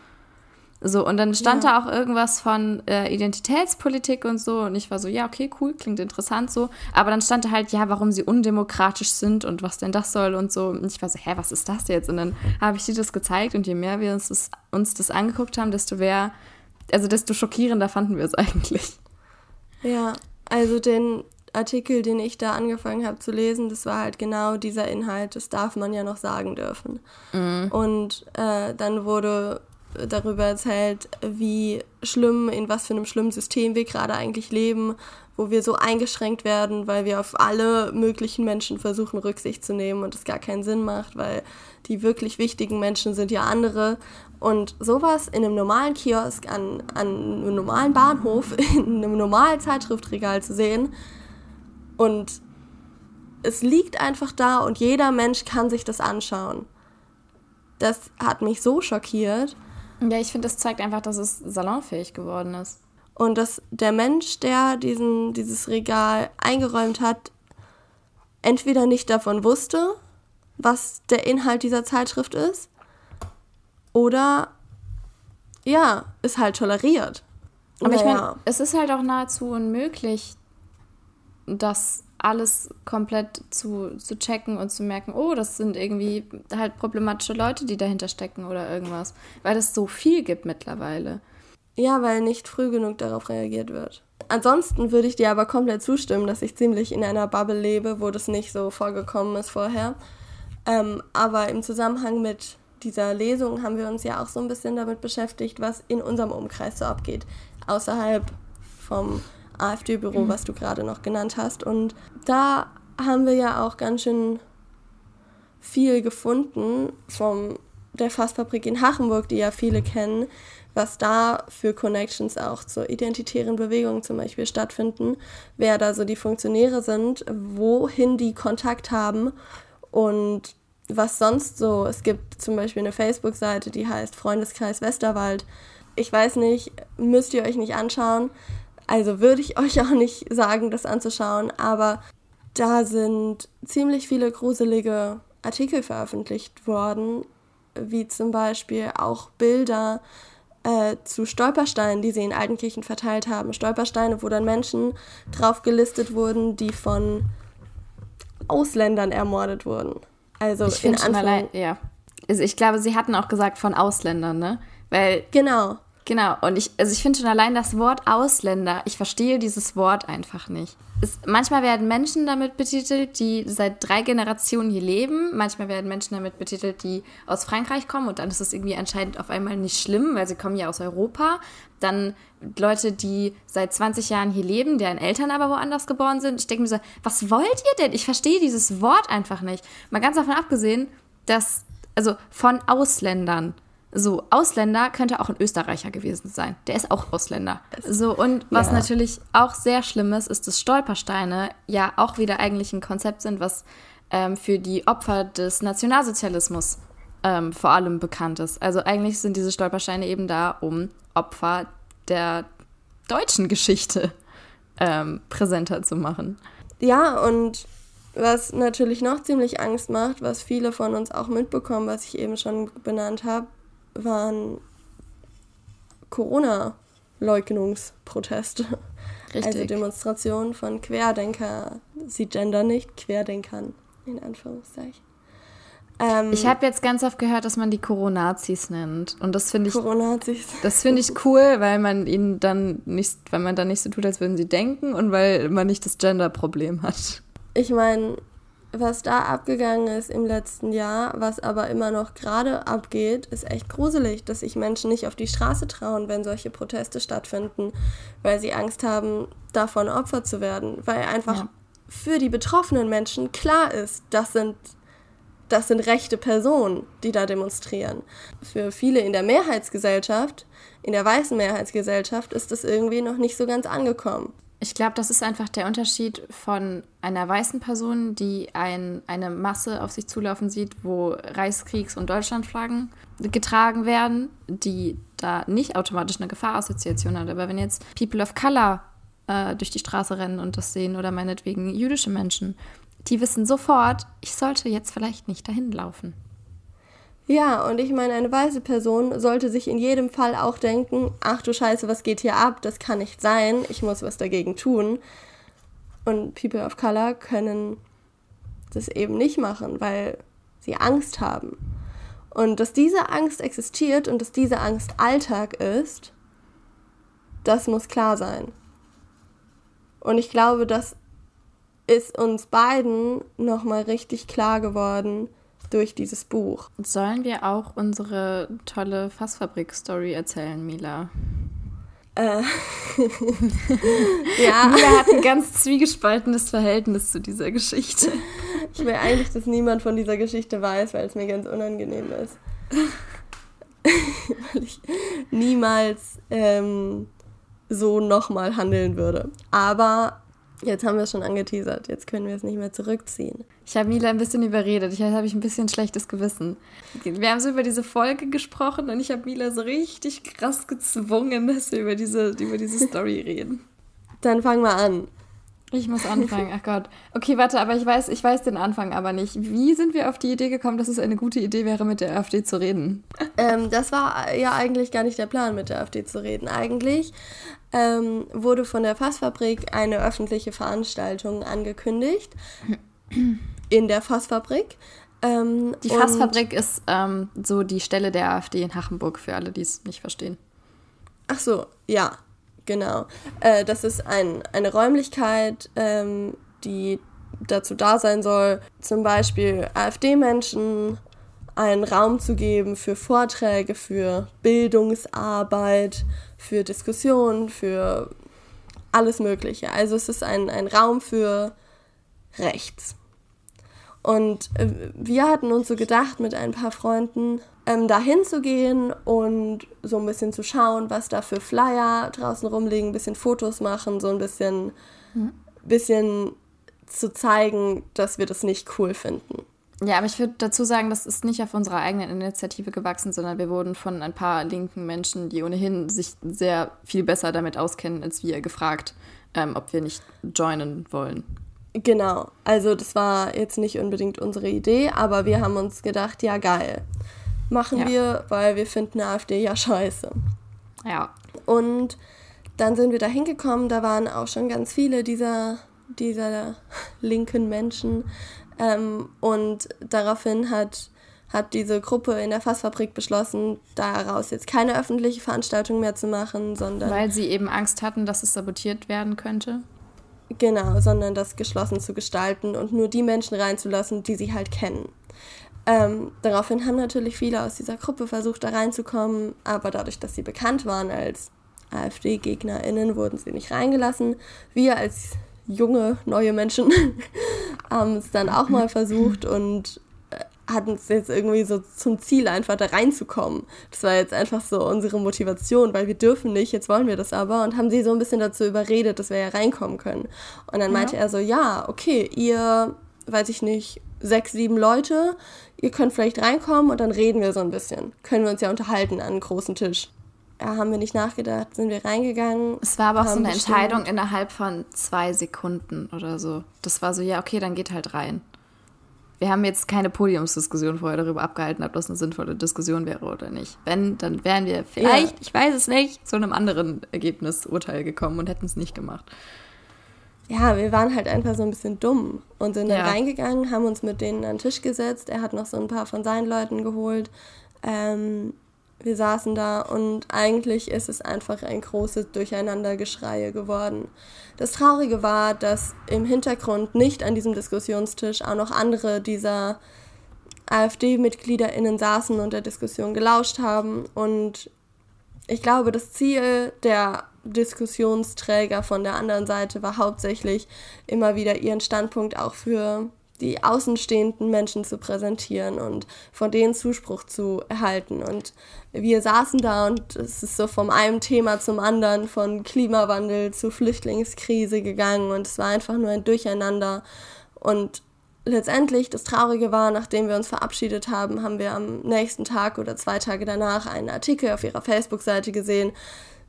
So, und dann stand ja. da auch irgendwas von äh, Identitätspolitik und so. Und ich war so, ja, okay, cool, klingt interessant so. Aber dann stand da halt, ja, warum sie undemokratisch sind und was denn das soll und so. Und ich war so, hä, was ist das jetzt? Und dann habe ich dir das gezeigt und je mehr wir uns das, uns das angeguckt haben, desto mehr, also desto schockierender fanden wir es eigentlich. Ja, also den Artikel, den ich da angefangen habe zu lesen, das war halt genau dieser Inhalt, das darf man ja noch sagen dürfen. Mhm. Und äh, dann wurde darüber erzählt, wie schlimm, in was für einem schlimmen System wir gerade eigentlich leben, wo wir so eingeschränkt werden, weil wir auf alle möglichen Menschen versuchen, Rücksicht zu nehmen und es gar keinen Sinn macht, weil die wirklich wichtigen Menschen sind ja andere. Und sowas in einem normalen Kiosk, an, an einem normalen Bahnhof, in einem normalen Zeitschriftregal zu sehen und es liegt einfach da und jeder Mensch kann sich das anschauen. Das hat mich so schockiert. Ja, ich finde, das zeigt einfach, dass es salonfähig geworden ist. Und dass der Mensch, der diesen, dieses Regal eingeräumt hat, entweder nicht davon wusste, was der Inhalt dieser Zeitschrift ist, oder ja, es halt toleriert. Aber naja. ich meine, es ist halt auch nahezu unmöglich, dass alles komplett zu, zu checken und zu merken, oh, das sind irgendwie halt problematische Leute, die dahinter stecken oder irgendwas. Weil es so viel gibt mittlerweile. Ja, weil nicht früh genug darauf reagiert wird. Ansonsten würde ich dir aber komplett zustimmen, dass ich ziemlich in einer Bubble lebe, wo das nicht so vorgekommen ist vorher. Ähm, aber im Zusammenhang mit dieser Lesung haben wir uns ja auch so ein bisschen damit beschäftigt, was in unserem Umkreis so abgeht. Außerhalb vom AfD-Büro, mhm. was du gerade noch genannt hast. Und da haben wir ja auch ganz schön viel gefunden von der Fassfabrik in Hachenburg, die ja viele kennen, was da für Connections auch zur identitären Bewegung zum Beispiel stattfinden, wer da so die Funktionäre sind, wohin die Kontakt haben und was sonst so. Es gibt zum Beispiel eine Facebook-Seite, die heißt Freundeskreis Westerwald. Ich weiß nicht, müsst ihr euch nicht anschauen. Also würde ich euch auch nicht sagen, das anzuschauen, aber da sind ziemlich viele gruselige Artikel veröffentlicht worden, wie zum Beispiel auch Bilder äh, zu Stolpersteinen, die sie in Altenkirchen verteilt haben. Stolpersteine, wo dann Menschen drauf gelistet wurden, die von Ausländern ermordet wurden. Also ich in Anführungszeichen. Ja. Also ich glaube, sie hatten auch gesagt von Ausländern, ne? Weil genau. Genau, und ich, also ich finde schon allein das Wort Ausländer, ich verstehe dieses Wort einfach nicht. Es, manchmal werden Menschen damit betitelt, die seit drei Generationen hier leben. Manchmal werden Menschen damit betitelt, die aus Frankreich kommen und dann ist es irgendwie anscheinend auf einmal nicht schlimm, weil sie kommen ja aus Europa. Dann Leute, die seit 20 Jahren hier leben, deren Eltern aber woanders geboren sind. Ich denke mir so, was wollt ihr denn? Ich verstehe dieses Wort einfach nicht. Mal ganz davon abgesehen, dass, also von Ausländern. So, Ausländer könnte auch ein Österreicher gewesen sein. Der ist auch Ausländer. So, und was ja. natürlich auch sehr schlimm ist, ist, dass Stolpersteine ja auch wieder eigentlich ein Konzept sind, was ähm, für die Opfer des Nationalsozialismus ähm, vor allem bekannt ist. Also eigentlich sind diese Stolpersteine eben da, um Opfer der deutschen Geschichte ähm, präsenter zu machen. Ja, und was natürlich noch ziemlich Angst macht, was viele von uns auch mitbekommen, was ich eben schon benannt habe, waren Corona-Leugnungsproteste. Also Demonstrationen von Querdenker, sie gender nicht, Querdenkern, in Anführungszeichen. Ähm, ich habe jetzt ganz oft gehört, dass man die Coronazis nennt. Und das finde ich. Coronazis. Das finde ich cool, weil man ihnen dann nicht, weil man dann nicht so tut, als würden sie denken und weil man nicht das Gender-Problem hat. Ich meine, was da abgegangen ist im letzten Jahr, was aber immer noch gerade abgeht, ist echt gruselig, dass sich Menschen nicht auf die Straße trauen, wenn solche Proteste stattfinden, weil sie Angst haben, davon Opfer zu werden, weil einfach ja. für die betroffenen Menschen klar ist, das sind das sind rechte Personen, die da demonstrieren. Für viele in der Mehrheitsgesellschaft, in der weißen Mehrheitsgesellschaft, ist das irgendwie noch nicht so ganz angekommen. Ich glaube, das ist einfach der Unterschied von einer weißen Person, die ein, eine Masse auf sich zulaufen sieht, wo Reichskriegs- und Deutschlandflaggen getragen werden, die da nicht automatisch eine Gefahrassoziation hat. Aber wenn jetzt People of Color äh, durch die Straße rennen und das sehen oder meinetwegen jüdische Menschen. Die wissen sofort, ich sollte jetzt vielleicht nicht dahin laufen. Ja, und ich meine, eine weiße Person sollte sich in jedem Fall auch denken, ach du Scheiße, was geht hier ab? Das kann nicht sein, ich muss was dagegen tun. Und People of Color können das eben nicht machen, weil sie Angst haben. Und dass diese Angst existiert und dass diese Angst Alltag ist, das muss klar sein. Und ich glaube, das ist uns beiden nochmal richtig klar geworden durch dieses Buch. Sollen wir auch unsere tolle Fassfabrik-Story erzählen, Mila? Äh. ja. Mila hat ein ganz zwiegespaltenes Verhältnis zu dieser Geschichte. Ich will eigentlich, dass niemand von dieser Geschichte weiß, weil es mir ganz unangenehm ist. weil ich niemals ähm, so nochmal handeln würde. Aber jetzt haben wir es schon angeteasert, jetzt können wir es nicht mehr zurückziehen. Ich habe Mila ein bisschen überredet, ich habe ich ein bisschen schlechtes Gewissen. Wir haben so über diese Folge gesprochen und ich habe Mila so richtig krass gezwungen, dass wir über diese, über diese Story reden. Dann fangen wir an. Ich muss anfangen, ach Gott. Okay, warte, aber ich weiß, ich weiß den Anfang aber nicht. Wie sind wir auf die Idee gekommen, dass es eine gute Idee wäre, mit der AfD zu reden? Ähm, das war ja eigentlich gar nicht der Plan, mit der AfD zu reden. Eigentlich ähm, wurde von der Fassfabrik eine öffentliche Veranstaltung angekündigt. in der Fassfabrik. Ähm, die Fassfabrik ist ähm, so die Stelle der AfD in Hachenburg, für alle, die es nicht verstehen. Ach so, ja. Genau. Äh, das ist ein, eine Räumlichkeit, ähm, die dazu da sein soll, zum Beispiel AfD-Menschen einen Raum zu geben für Vorträge, für Bildungsarbeit, für Diskussionen, für alles Mögliche. Also es ist ein, ein Raum für rechts. Und äh, wir hatten uns so gedacht, mit ein paar Freunden ähm, da hinzugehen und so ein bisschen zu schauen, was da für Flyer draußen rumliegen, ein bisschen Fotos machen, so ein bisschen, mhm. bisschen zu zeigen, dass wir das nicht cool finden. Ja, aber ich würde dazu sagen, das ist nicht auf unserer eigenen Initiative gewachsen, sondern wir wurden von ein paar linken Menschen, die ohnehin sich sehr viel besser damit auskennen als wir, gefragt, ähm, ob wir nicht joinen wollen. Genau, also das war jetzt nicht unbedingt unsere Idee, aber wir haben uns gedacht, ja geil, machen ja. wir, weil wir finden AfD ja scheiße. Ja. Und dann sind wir da hingekommen, da waren auch schon ganz viele dieser, dieser linken Menschen. Ähm, und daraufhin hat, hat diese Gruppe in der Fassfabrik beschlossen, daraus jetzt keine öffentliche Veranstaltung mehr zu machen, sondern. Weil sie eben Angst hatten, dass es sabotiert werden könnte? Genau, sondern das geschlossen zu gestalten und nur die Menschen reinzulassen, die sie halt kennen. Ähm, daraufhin haben natürlich viele aus dieser Gruppe versucht, da reinzukommen, aber dadurch, dass sie bekannt waren als AfD-GegnerInnen, wurden sie nicht reingelassen. Wir als junge, neue Menschen haben es dann auch mal versucht und hatten es jetzt irgendwie so zum Ziel, einfach da reinzukommen. Das war jetzt einfach so unsere Motivation, weil wir dürfen nicht, jetzt wollen wir das aber und haben sie so ein bisschen dazu überredet, dass wir ja reinkommen können. Und dann meinte ja. er so, ja, okay, ihr, weiß ich nicht, sechs, sieben Leute, ihr könnt vielleicht reinkommen und dann reden wir so ein bisschen. Können wir uns ja unterhalten an einem großen Tisch. Ja, haben wir nicht nachgedacht, sind wir reingegangen. Es war aber auch so eine Entscheidung innerhalb von zwei Sekunden oder so. Das war so, ja, okay, dann geht halt rein wir haben jetzt keine Podiumsdiskussion vorher darüber abgehalten, ob das eine sinnvolle Diskussion wäre oder nicht. Wenn, dann wären wir vielleicht, ja. ich weiß es nicht, zu einem anderen Ergebnisurteil gekommen und hätten es nicht gemacht. Ja, wir waren halt einfach so ein bisschen dumm und sind dann ja. reingegangen, haben uns mit denen an den Tisch gesetzt. Er hat noch so ein paar von seinen Leuten geholt. Ähm, wir saßen da und eigentlich ist es einfach ein großes Durcheinandergeschreie geworden. Das Traurige war, dass im Hintergrund nicht an diesem Diskussionstisch auch noch andere dieser AfD-MitgliederInnen saßen und der Diskussion gelauscht haben. Und ich glaube, das Ziel der Diskussionsträger von der anderen Seite war hauptsächlich immer wieder ihren Standpunkt auch für die außenstehenden Menschen zu präsentieren und von denen Zuspruch zu erhalten. Und wir saßen da und es ist so vom einem Thema zum anderen, von Klimawandel zu Flüchtlingskrise gegangen und es war einfach nur ein Durcheinander. Und letztendlich, das Traurige war, nachdem wir uns verabschiedet haben, haben wir am nächsten Tag oder zwei Tage danach einen Artikel auf ihrer Facebook-Seite gesehen,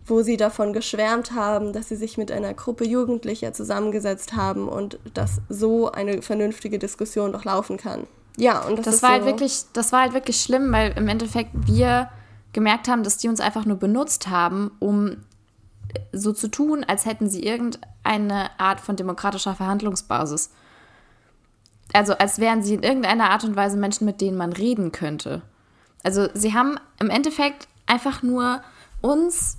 wo sie davon geschwärmt haben, dass sie sich mit einer Gruppe Jugendlicher zusammengesetzt haben und dass so eine vernünftige Diskussion doch laufen kann. Ja, und das, das war halt so halt wirklich, das war halt wirklich schlimm, weil im Endeffekt wir gemerkt haben, dass die uns einfach nur benutzt haben, um so zu tun, als hätten sie irgendeine Art von demokratischer Verhandlungsbasis. Also als wären sie in irgendeiner Art und Weise Menschen, mit denen man reden könnte. Also sie haben im Endeffekt einfach nur uns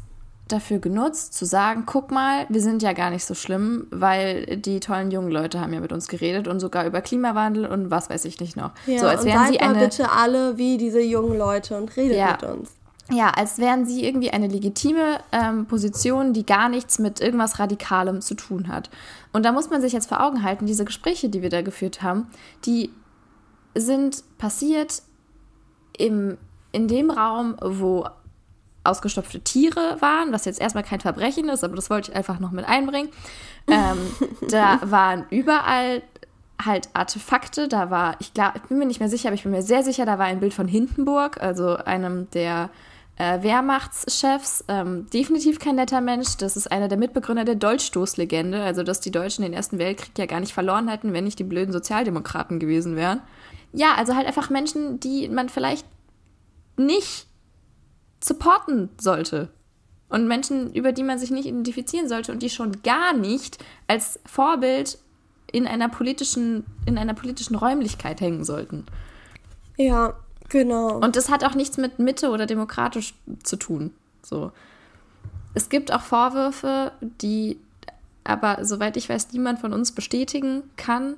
dafür genutzt, zu sagen, guck mal, wir sind ja gar nicht so schlimm, weil die tollen jungen Leute haben ja mit uns geredet und sogar über Klimawandel und was weiß ich nicht noch. Ja, so als wären sie eine bitte alle wie diese jungen Leute und redet ja, mit uns. Ja, als wären sie irgendwie eine legitime ähm, Position, die gar nichts mit irgendwas Radikalem zu tun hat. Und da muss man sich jetzt vor Augen halten, diese Gespräche, die wir da geführt haben, die sind passiert im, in dem Raum, wo ausgestopfte Tiere waren, was jetzt erstmal kein Verbrechen ist, aber das wollte ich einfach noch mit einbringen. Ähm, da waren überall halt Artefakte, da war, ich glaube, ich bin mir nicht mehr sicher, aber ich bin mir sehr sicher, da war ein Bild von Hindenburg, also einem der äh, Wehrmachtschefs, ähm, definitiv kein netter Mensch. Das ist einer der Mitbegründer der Dolchstoßlegende, also dass die Deutschen den Ersten Weltkrieg ja gar nicht verloren hätten, wenn nicht die blöden Sozialdemokraten gewesen wären. Ja, also halt einfach Menschen, die man vielleicht nicht supporten sollte. Und Menschen, über die man sich nicht identifizieren sollte und die schon gar nicht als Vorbild in einer politischen, in einer politischen Räumlichkeit hängen sollten. Ja, genau. Und das hat auch nichts mit Mitte oder demokratisch zu tun. So. Es gibt auch Vorwürfe, die aber, soweit ich weiß, niemand von uns bestätigen kann,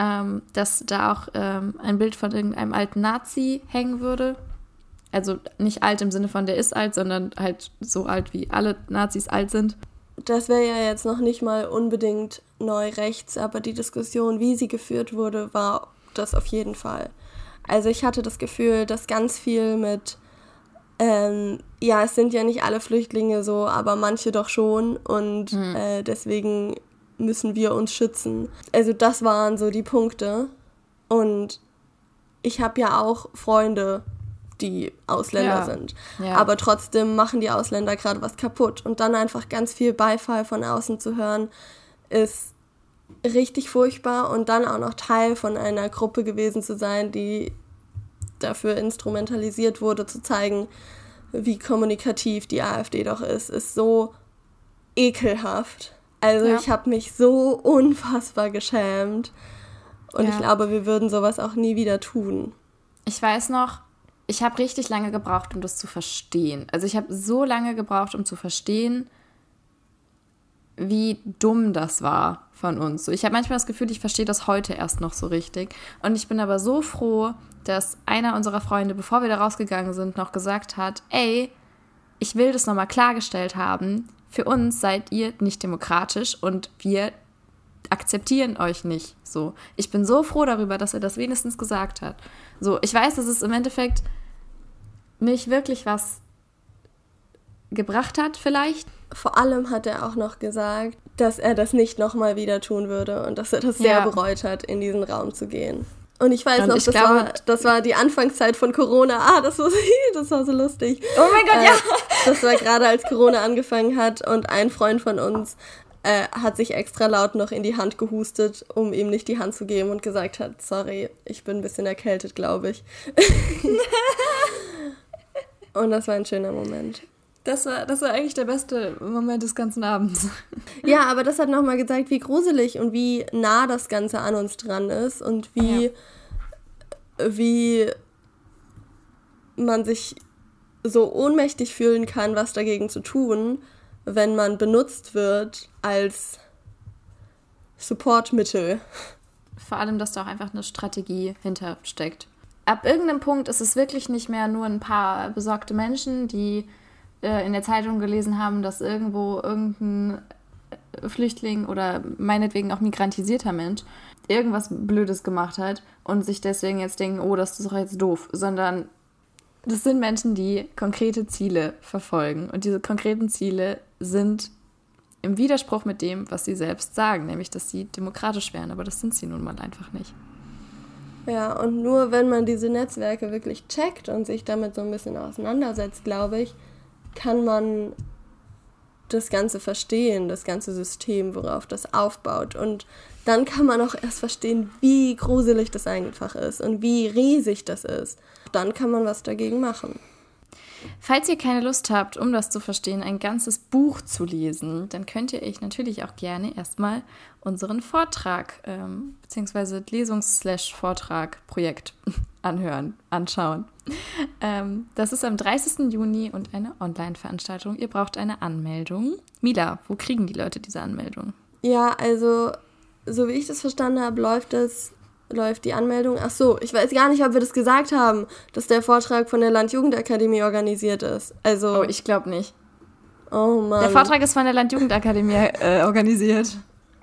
ähm, dass da auch ähm, ein Bild von irgendeinem alten Nazi hängen würde. Also nicht alt im Sinne von der ist alt, sondern halt so alt, wie alle Nazis alt sind. Das wäre ja jetzt noch nicht mal unbedingt neu rechts, aber die Diskussion, wie sie geführt wurde, war das auf jeden Fall. Also ich hatte das Gefühl, dass ganz viel mit, ähm, ja, es sind ja nicht alle Flüchtlinge so, aber manche doch schon und mhm. äh, deswegen müssen wir uns schützen. Also das waren so die Punkte. Und ich habe ja auch Freunde die Ausländer ja. sind. Ja. Aber trotzdem machen die Ausländer gerade was kaputt. Und dann einfach ganz viel Beifall von außen zu hören, ist richtig furchtbar. Und dann auch noch Teil von einer Gruppe gewesen zu sein, die dafür instrumentalisiert wurde, zu zeigen, wie kommunikativ die AfD doch ist, ist so ekelhaft. Also ja. ich habe mich so unfassbar geschämt. Und ich glaube, wir würden sowas auch nie wieder tun. Ich weiß noch, ich habe richtig lange gebraucht, um das zu verstehen. Also ich habe so lange gebraucht, um zu verstehen, wie dumm das war von uns. So, ich habe manchmal das Gefühl, ich verstehe das heute erst noch so richtig. Und ich bin aber so froh, dass einer unserer Freunde, bevor wir da rausgegangen sind, noch gesagt hat, ey, ich will das nochmal klargestellt haben. Für uns seid ihr nicht demokratisch und wir akzeptieren euch nicht. So, ich bin so froh darüber, dass er das wenigstens gesagt hat. So, ich weiß, dass es im Endeffekt nicht wirklich was gebracht hat, vielleicht. Vor allem hat er auch noch gesagt, dass er das nicht nochmal wieder tun würde und dass er das sehr ja. bereut hat, in diesen Raum zu gehen. Und ich weiß und noch, ich das, glaube, war, das war die Anfangszeit von Corona. Ah, das war, das war so lustig. Oh mein Gott, äh, ja. Das war gerade, als Corona angefangen hat und ein Freund von uns äh, hat sich extra laut noch in die Hand gehustet, um ihm nicht die Hand zu geben und gesagt hat, sorry, ich bin ein bisschen erkältet, glaube ich. und das war ein schöner Moment. Das war, das war eigentlich der beste Moment des ganzen Abends. Ja, aber das hat nochmal gezeigt, wie gruselig und wie nah das Ganze an uns dran ist und wie, ja. wie man sich so ohnmächtig fühlen kann, was dagegen zu tun wenn man benutzt wird als Supportmittel. Vor allem, dass da auch einfach eine Strategie hintersteckt. Ab irgendeinem Punkt ist es wirklich nicht mehr nur ein paar besorgte Menschen, die äh, in der Zeitung gelesen haben, dass irgendwo irgendein äh, Flüchtling oder meinetwegen auch migrantisierter Mensch irgendwas Blödes gemacht hat und sich deswegen jetzt denken, oh, das ist doch jetzt doof, sondern das sind Menschen, die konkrete Ziele verfolgen. Und diese konkreten Ziele sind im Widerspruch mit dem, was sie selbst sagen, nämlich, dass sie demokratisch wären. Aber das sind sie nun mal einfach nicht. Ja, und nur wenn man diese Netzwerke wirklich checkt und sich damit so ein bisschen auseinandersetzt, glaube ich, kann man das Ganze verstehen, das ganze System, worauf das aufbaut. Und dann kann man auch erst verstehen, wie gruselig das einfach ist und wie riesig das ist. Dann kann man was dagegen machen. Falls ihr keine Lust habt, um das zu verstehen, ein ganzes Buch zu lesen, dann könnt ihr euch natürlich auch gerne erstmal unseren Vortrag ähm, bzw. Lesungs-Vortrag-Projekt anhören, anschauen. Ähm, das ist am 30. Juni und eine Online-Veranstaltung. Ihr braucht eine Anmeldung. Mila, wo kriegen die Leute diese Anmeldung? Ja, also so wie ich das verstanden habe, läuft es läuft die Anmeldung. Ach so, ich weiß gar nicht, ob wir das gesagt haben, dass der Vortrag von der Landjugendakademie organisiert ist. Also. Oh, ich glaube nicht. Oh Mann. Der Vortrag ist von der Landjugendakademie äh, organisiert.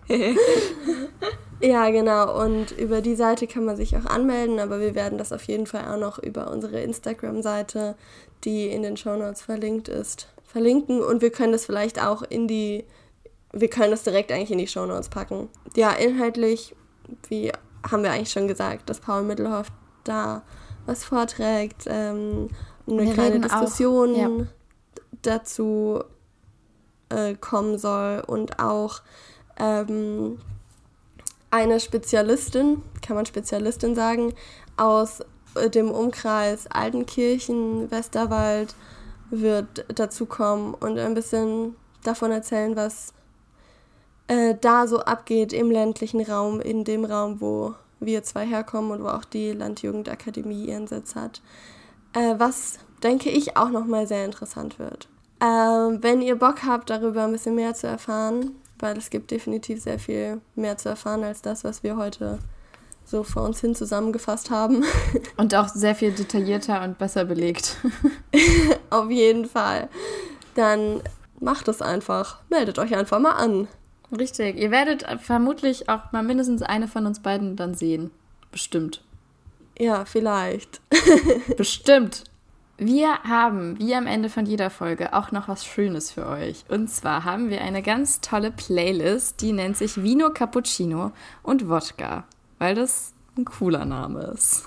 ja, genau. Und über die Seite kann man sich auch anmelden, aber wir werden das auf jeden Fall auch noch über unsere Instagram-Seite, die in den Shownotes verlinkt ist, verlinken. Und wir können das vielleicht auch in die. Wir können das direkt eigentlich in die Shownotes packen. Ja, inhaltlich, wie haben wir eigentlich schon gesagt, dass Paul Mittelhoff da was vorträgt, ähm, eine wir kleine Diskussion auch, ja. dazu äh, kommen soll und auch ähm, eine Spezialistin, kann man Spezialistin sagen, aus äh, dem Umkreis Altenkirchen, Westerwald wird dazu kommen und ein bisschen davon erzählen, was äh, da so abgeht im ländlichen Raum, in dem Raum, wo wir zwei herkommen und wo auch die Landjugendakademie ihren Sitz hat. Äh, was, denke ich, auch nochmal sehr interessant wird. Äh, wenn ihr Bock habt, darüber ein bisschen mehr zu erfahren, weil es gibt definitiv sehr viel mehr zu erfahren als das, was wir heute so vor uns hin zusammengefasst haben. Und auch sehr viel detaillierter und besser belegt. Auf jeden Fall. Dann macht es einfach. Meldet euch einfach mal an. Richtig. Ihr werdet vermutlich auch mal mindestens eine von uns beiden dann sehen. Bestimmt. Ja, vielleicht. Bestimmt. Wir haben, wie am Ende von jeder Folge, auch noch was Schönes für euch. Und zwar haben wir eine ganz tolle Playlist, die nennt sich Vino Cappuccino und Wodka, weil das ein cooler Name ist.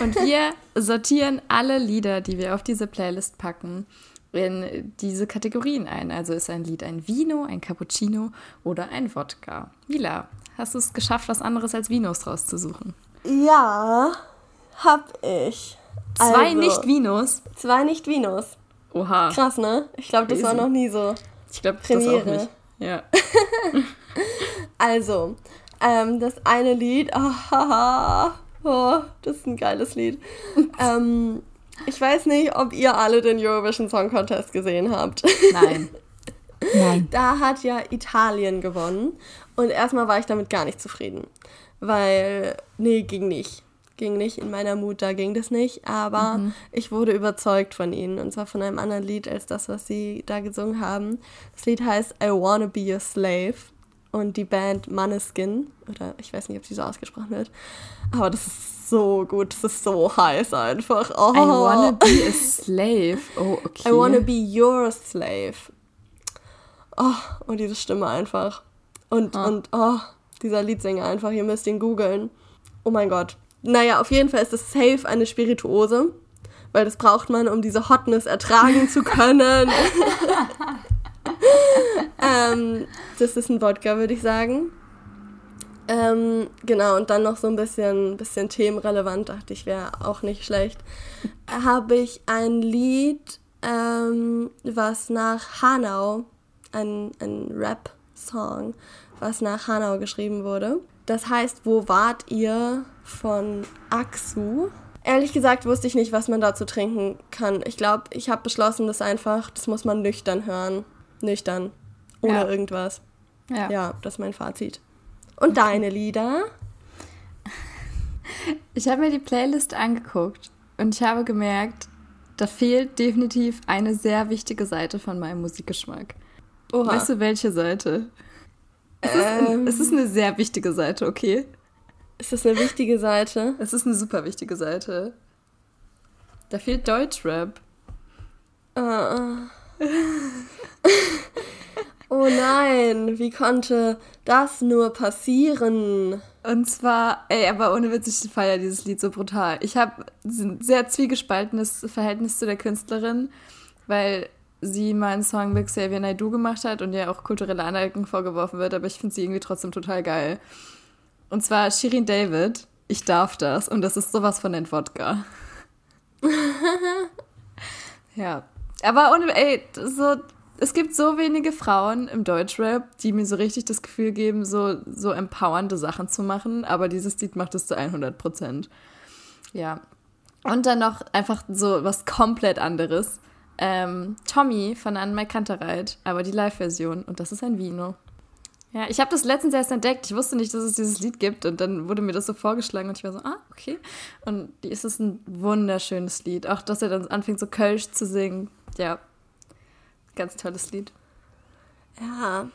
Und wir sortieren alle Lieder, die wir auf diese Playlist packen, in diese Kategorien ein. Also ist ein Lied ein Vino, ein Cappuccino oder ein Wodka. Mila, hast du es geschafft, was anderes als Vinos rauszusuchen? Ja, hab ich. Zwei also, Nicht-Vinos? Zwei Nicht-Vinos. Oha. Krass, ne? Ich glaube, das war noch nie so. Ich glaube, das auch nicht. Ja. also, ähm, das eine Lied, oh, oh, das ist ein geiles Lied. ähm, ich weiß nicht, ob ihr alle den Eurovision Song Contest gesehen habt. Nein. Nein. Da hat ja Italien gewonnen. Und erstmal war ich damit gar nicht zufrieden. Weil, nee, ging nicht. Ging nicht in meiner Mut, da ging das nicht. Aber mhm. ich wurde überzeugt von ihnen. Und zwar von einem anderen Lied als das, was sie da gesungen haben. Das Lied heißt I Wanna Be Your Slave. Und die Band Maneskin, oder ich weiß nicht, ob sie so ausgesprochen wird, aber das ist so gut. Es ist so heiß einfach. Oh. I wanna be a slave. Oh, okay. I wanna be your slave. Oh, und diese Stimme einfach. Und, ah. und, oh, dieser Liedsänger einfach. Ihr müsst ihn googeln. Oh mein Gott. Naja, auf jeden Fall ist es safe eine Spirituose. Weil das braucht man, um diese Hotness ertragen zu können. ähm, das ist ein Wodka, würde ich sagen. Ähm, genau, und dann noch so ein bisschen, bisschen themenrelevant, dachte ich, wäre auch nicht schlecht. Habe ich ein Lied, ähm, was nach Hanau, ein, ein Rap-Song, was nach Hanau geschrieben wurde. Das heißt, Wo wart ihr von Aksu? Ehrlich gesagt wusste ich nicht, was man dazu trinken kann. Ich glaube, ich habe beschlossen, das einfach, das muss man nüchtern hören. Nüchtern. Ohne ja. irgendwas. Ja. ja, das ist mein Fazit. Und deine Lieder? Ich habe mir die Playlist angeguckt und ich habe gemerkt, da fehlt definitiv eine sehr wichtige Seite von meinem Musikgeschmack. Oha. Weißt du, welche Seite? Es, ähm, ist, es ist eine sehr wichtige Seite, okay? Ist das eine wichtige Seite? Es ist eine super wichtige Seite. Da fehlt Deutschrap. Uh. Oh nein, wie konnte das nur passieren? Und zwar, ey, aber ohne Witz, ich feiere dieses Lied so brutal. Ich habe ein sehr zwiegespaltenes Verhältnis zu der Künstlerin, weil sie mal einen Song mit Xavier Naidoo gemacht hat und ihr auch kulturelle Aneignung vorgeworfen wird, aber ich finde sie irgendwie trotzdem total geil. Und zwar Shirin David, ich darf das und das ist sowas von den Wodka. ja, aber und, ey, so, es gibt so wenige Frauen im Deutschrap, die mir so richtig das Gefühl geben, so, so empowernde Sachen zu machen, aber dieses Lied macht es zu 100 Prozent. Ja. Und dann noch einfach so was komplett anderes ähm, Tommy von Anne Kantereit, aber die Live-Version. Und das ist ein Vino. Ja, ich habe das letztens erst entdeckt. Ich wusste nicht, dass es dieses Lied gibt. Und dann wurde mir das so vorgeschlagen und ich war so, ah, okay. Und es ist ein wunderschönes Lied. Auch, dass er dann anfängt, so Kölsch zu singen. Ja, ganz tolles Lied. Ja,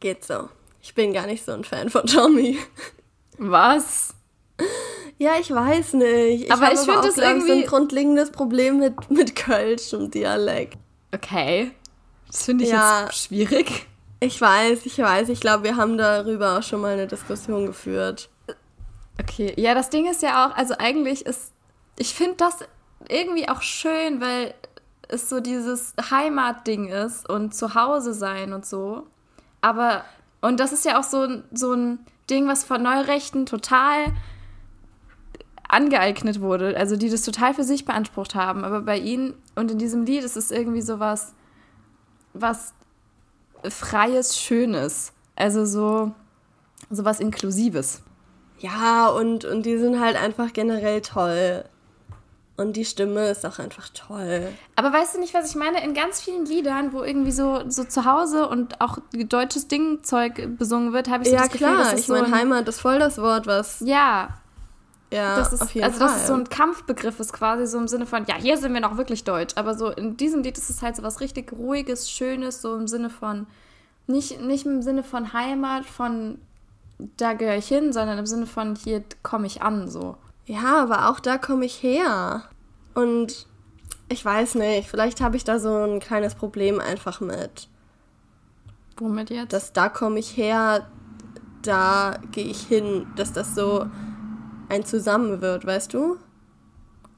geht so. Ich bin gar nicht so ein Fan von Tommy. Was? Ja, ich weiß nicht. Ich aber ich finde das irgendwie so ein grundlegendes Problem mit, mit Kölsch und Dialekt. Okay. Das finde ich ja, jetzt schwierig. Ich weiß, ich weiß. Ich glaube, wir haben darüber auch schon mal eine Diskussion geführt. Okay, ja, das Ding ist ja auch, also eigentlich ist, ich finde das irgendwie auch schön, weil es so dieses Heimatding ist und zu Hause sein und so. Aber, und das ist ja auch so, so ein Ding, was von Neurechten total angeeignet wurde, also die das total für sich beansprucht haben. Aber bei ihnen und in diesem Lied ist es irgendwie so was, was Freies, Schönes. Also so, so was Inklusives. Ja, und, und die sind halt einfach generell toll. Und die Stimme ist auch einfach toll. Aber weißt du nicht, was ich meine? In ganz vielen Liedern, wo irgendwie so, so zu Hause und auch deutsches Dingzeug besungen wird, habe ich so ja, das Gefühl, klar. dass ich so meine, Heimat ist voll das Wort, was. Ja, ja, das ist, auf jeden also Fall. dass es so ein Kampfbegriff ist, quasi so im Sinne von, ja, hier sind wir noch wirklich deutsch. Aber so in diesem Lied ist es halt so was richtig Ruhiges, Schönes, so im Sinne von, nicht, nicht im Sinne von Heimat, von da gehöre ich hin, sondern im Sinne von, hier komme ich an, so. Ja, aber auch da komme ich her. Und ich weiß nicht, vielleicht habe ich da so ein kleines Problem einfach mit. Womit jetzt? Dass da komme ich her, da gehe ich hin, dass das so ein Zusammen wird, weißt du?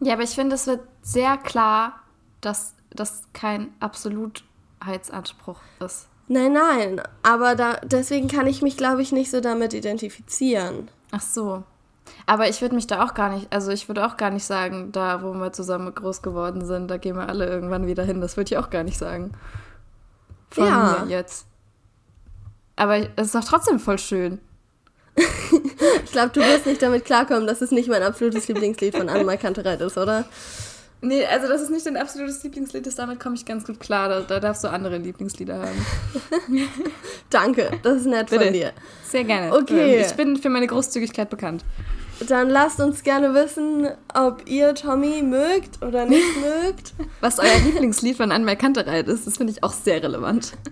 Ja, aber ich finde, es wird sehr klar, dass das kein Absolutheitsanspruch ist. Nein, nein, aber da, deswegen kann ich mich, glaube ich, nicht so damit identifizieren. Ach so. Aber ich würde mich da auch gar nicht, also ich würde auch gar nicht sagen, da wo wir zusammen groß geworden sind, da gehen wir alle irgendwann wieder hin. Das würde ich auch gar nicht sagen. Von ja. mir jetzt. Aber es ist doch trotzdem voll schön. ich glaube, du wirst nicht damit klarkommen, dass es nicht mein absolutes Lieblingslied von Annemai Kantereit ist, oder? Nee, also das ist nicht dein absolutes Lieblingslied, ist, damit komme ich ganz gut klar. Da, da, darfst du andere Lieblingslieder haben. Danke, das ist nett Bitte. von dir. Sehr gerne. Okay. Ich bin für meine Großzügigkeit bekannt. Dann lasst uns gerne wissen, ob ihr Tommy mögt oder nicht mögt. Was euer Lieblingslied von Kantereit ist, das finde ich auch sehr relevant.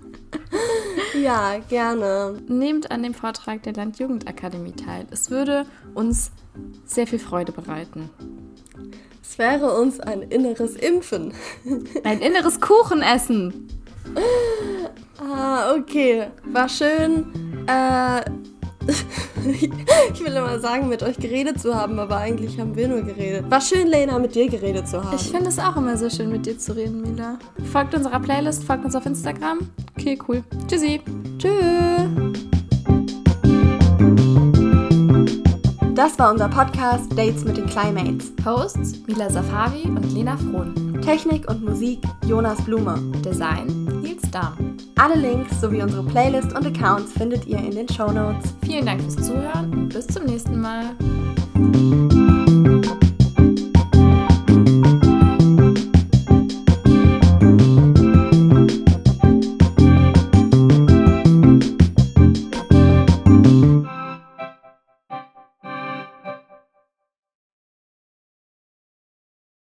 Ja, gerne. Nehmt an dem Vortrag der Landjugendakademie teil. Es würde uns sehr viel Freude bereiten. Es wäre uns ein inneres Impfen. Ein inneres Kuchenessen. Ah, okay. War schön. Äh, ich will immer sagen, mit euch geredet zu haben, aber eigentlich haben wir nur geredet. War schön, Lena, mit dir geredet zu haben. Ich finde es auch immer so schön, mit dir zu reden, Mila. Folgt unserer Playlist, folgt uns auf Instagram. Okay, cool. Tschüssi. Tschüss. Das war unser Podcast Dates mit den Climates. Hosts Mila Safari und Lena Frohn. Technik und Musik Jonas Blume. Design Nils Dahm. Alle Links sowie unsere Playlist und Accounts findet ihr in den Show Notes. Vielen Dank fürs Zuhören und bis zum nächsten Mal.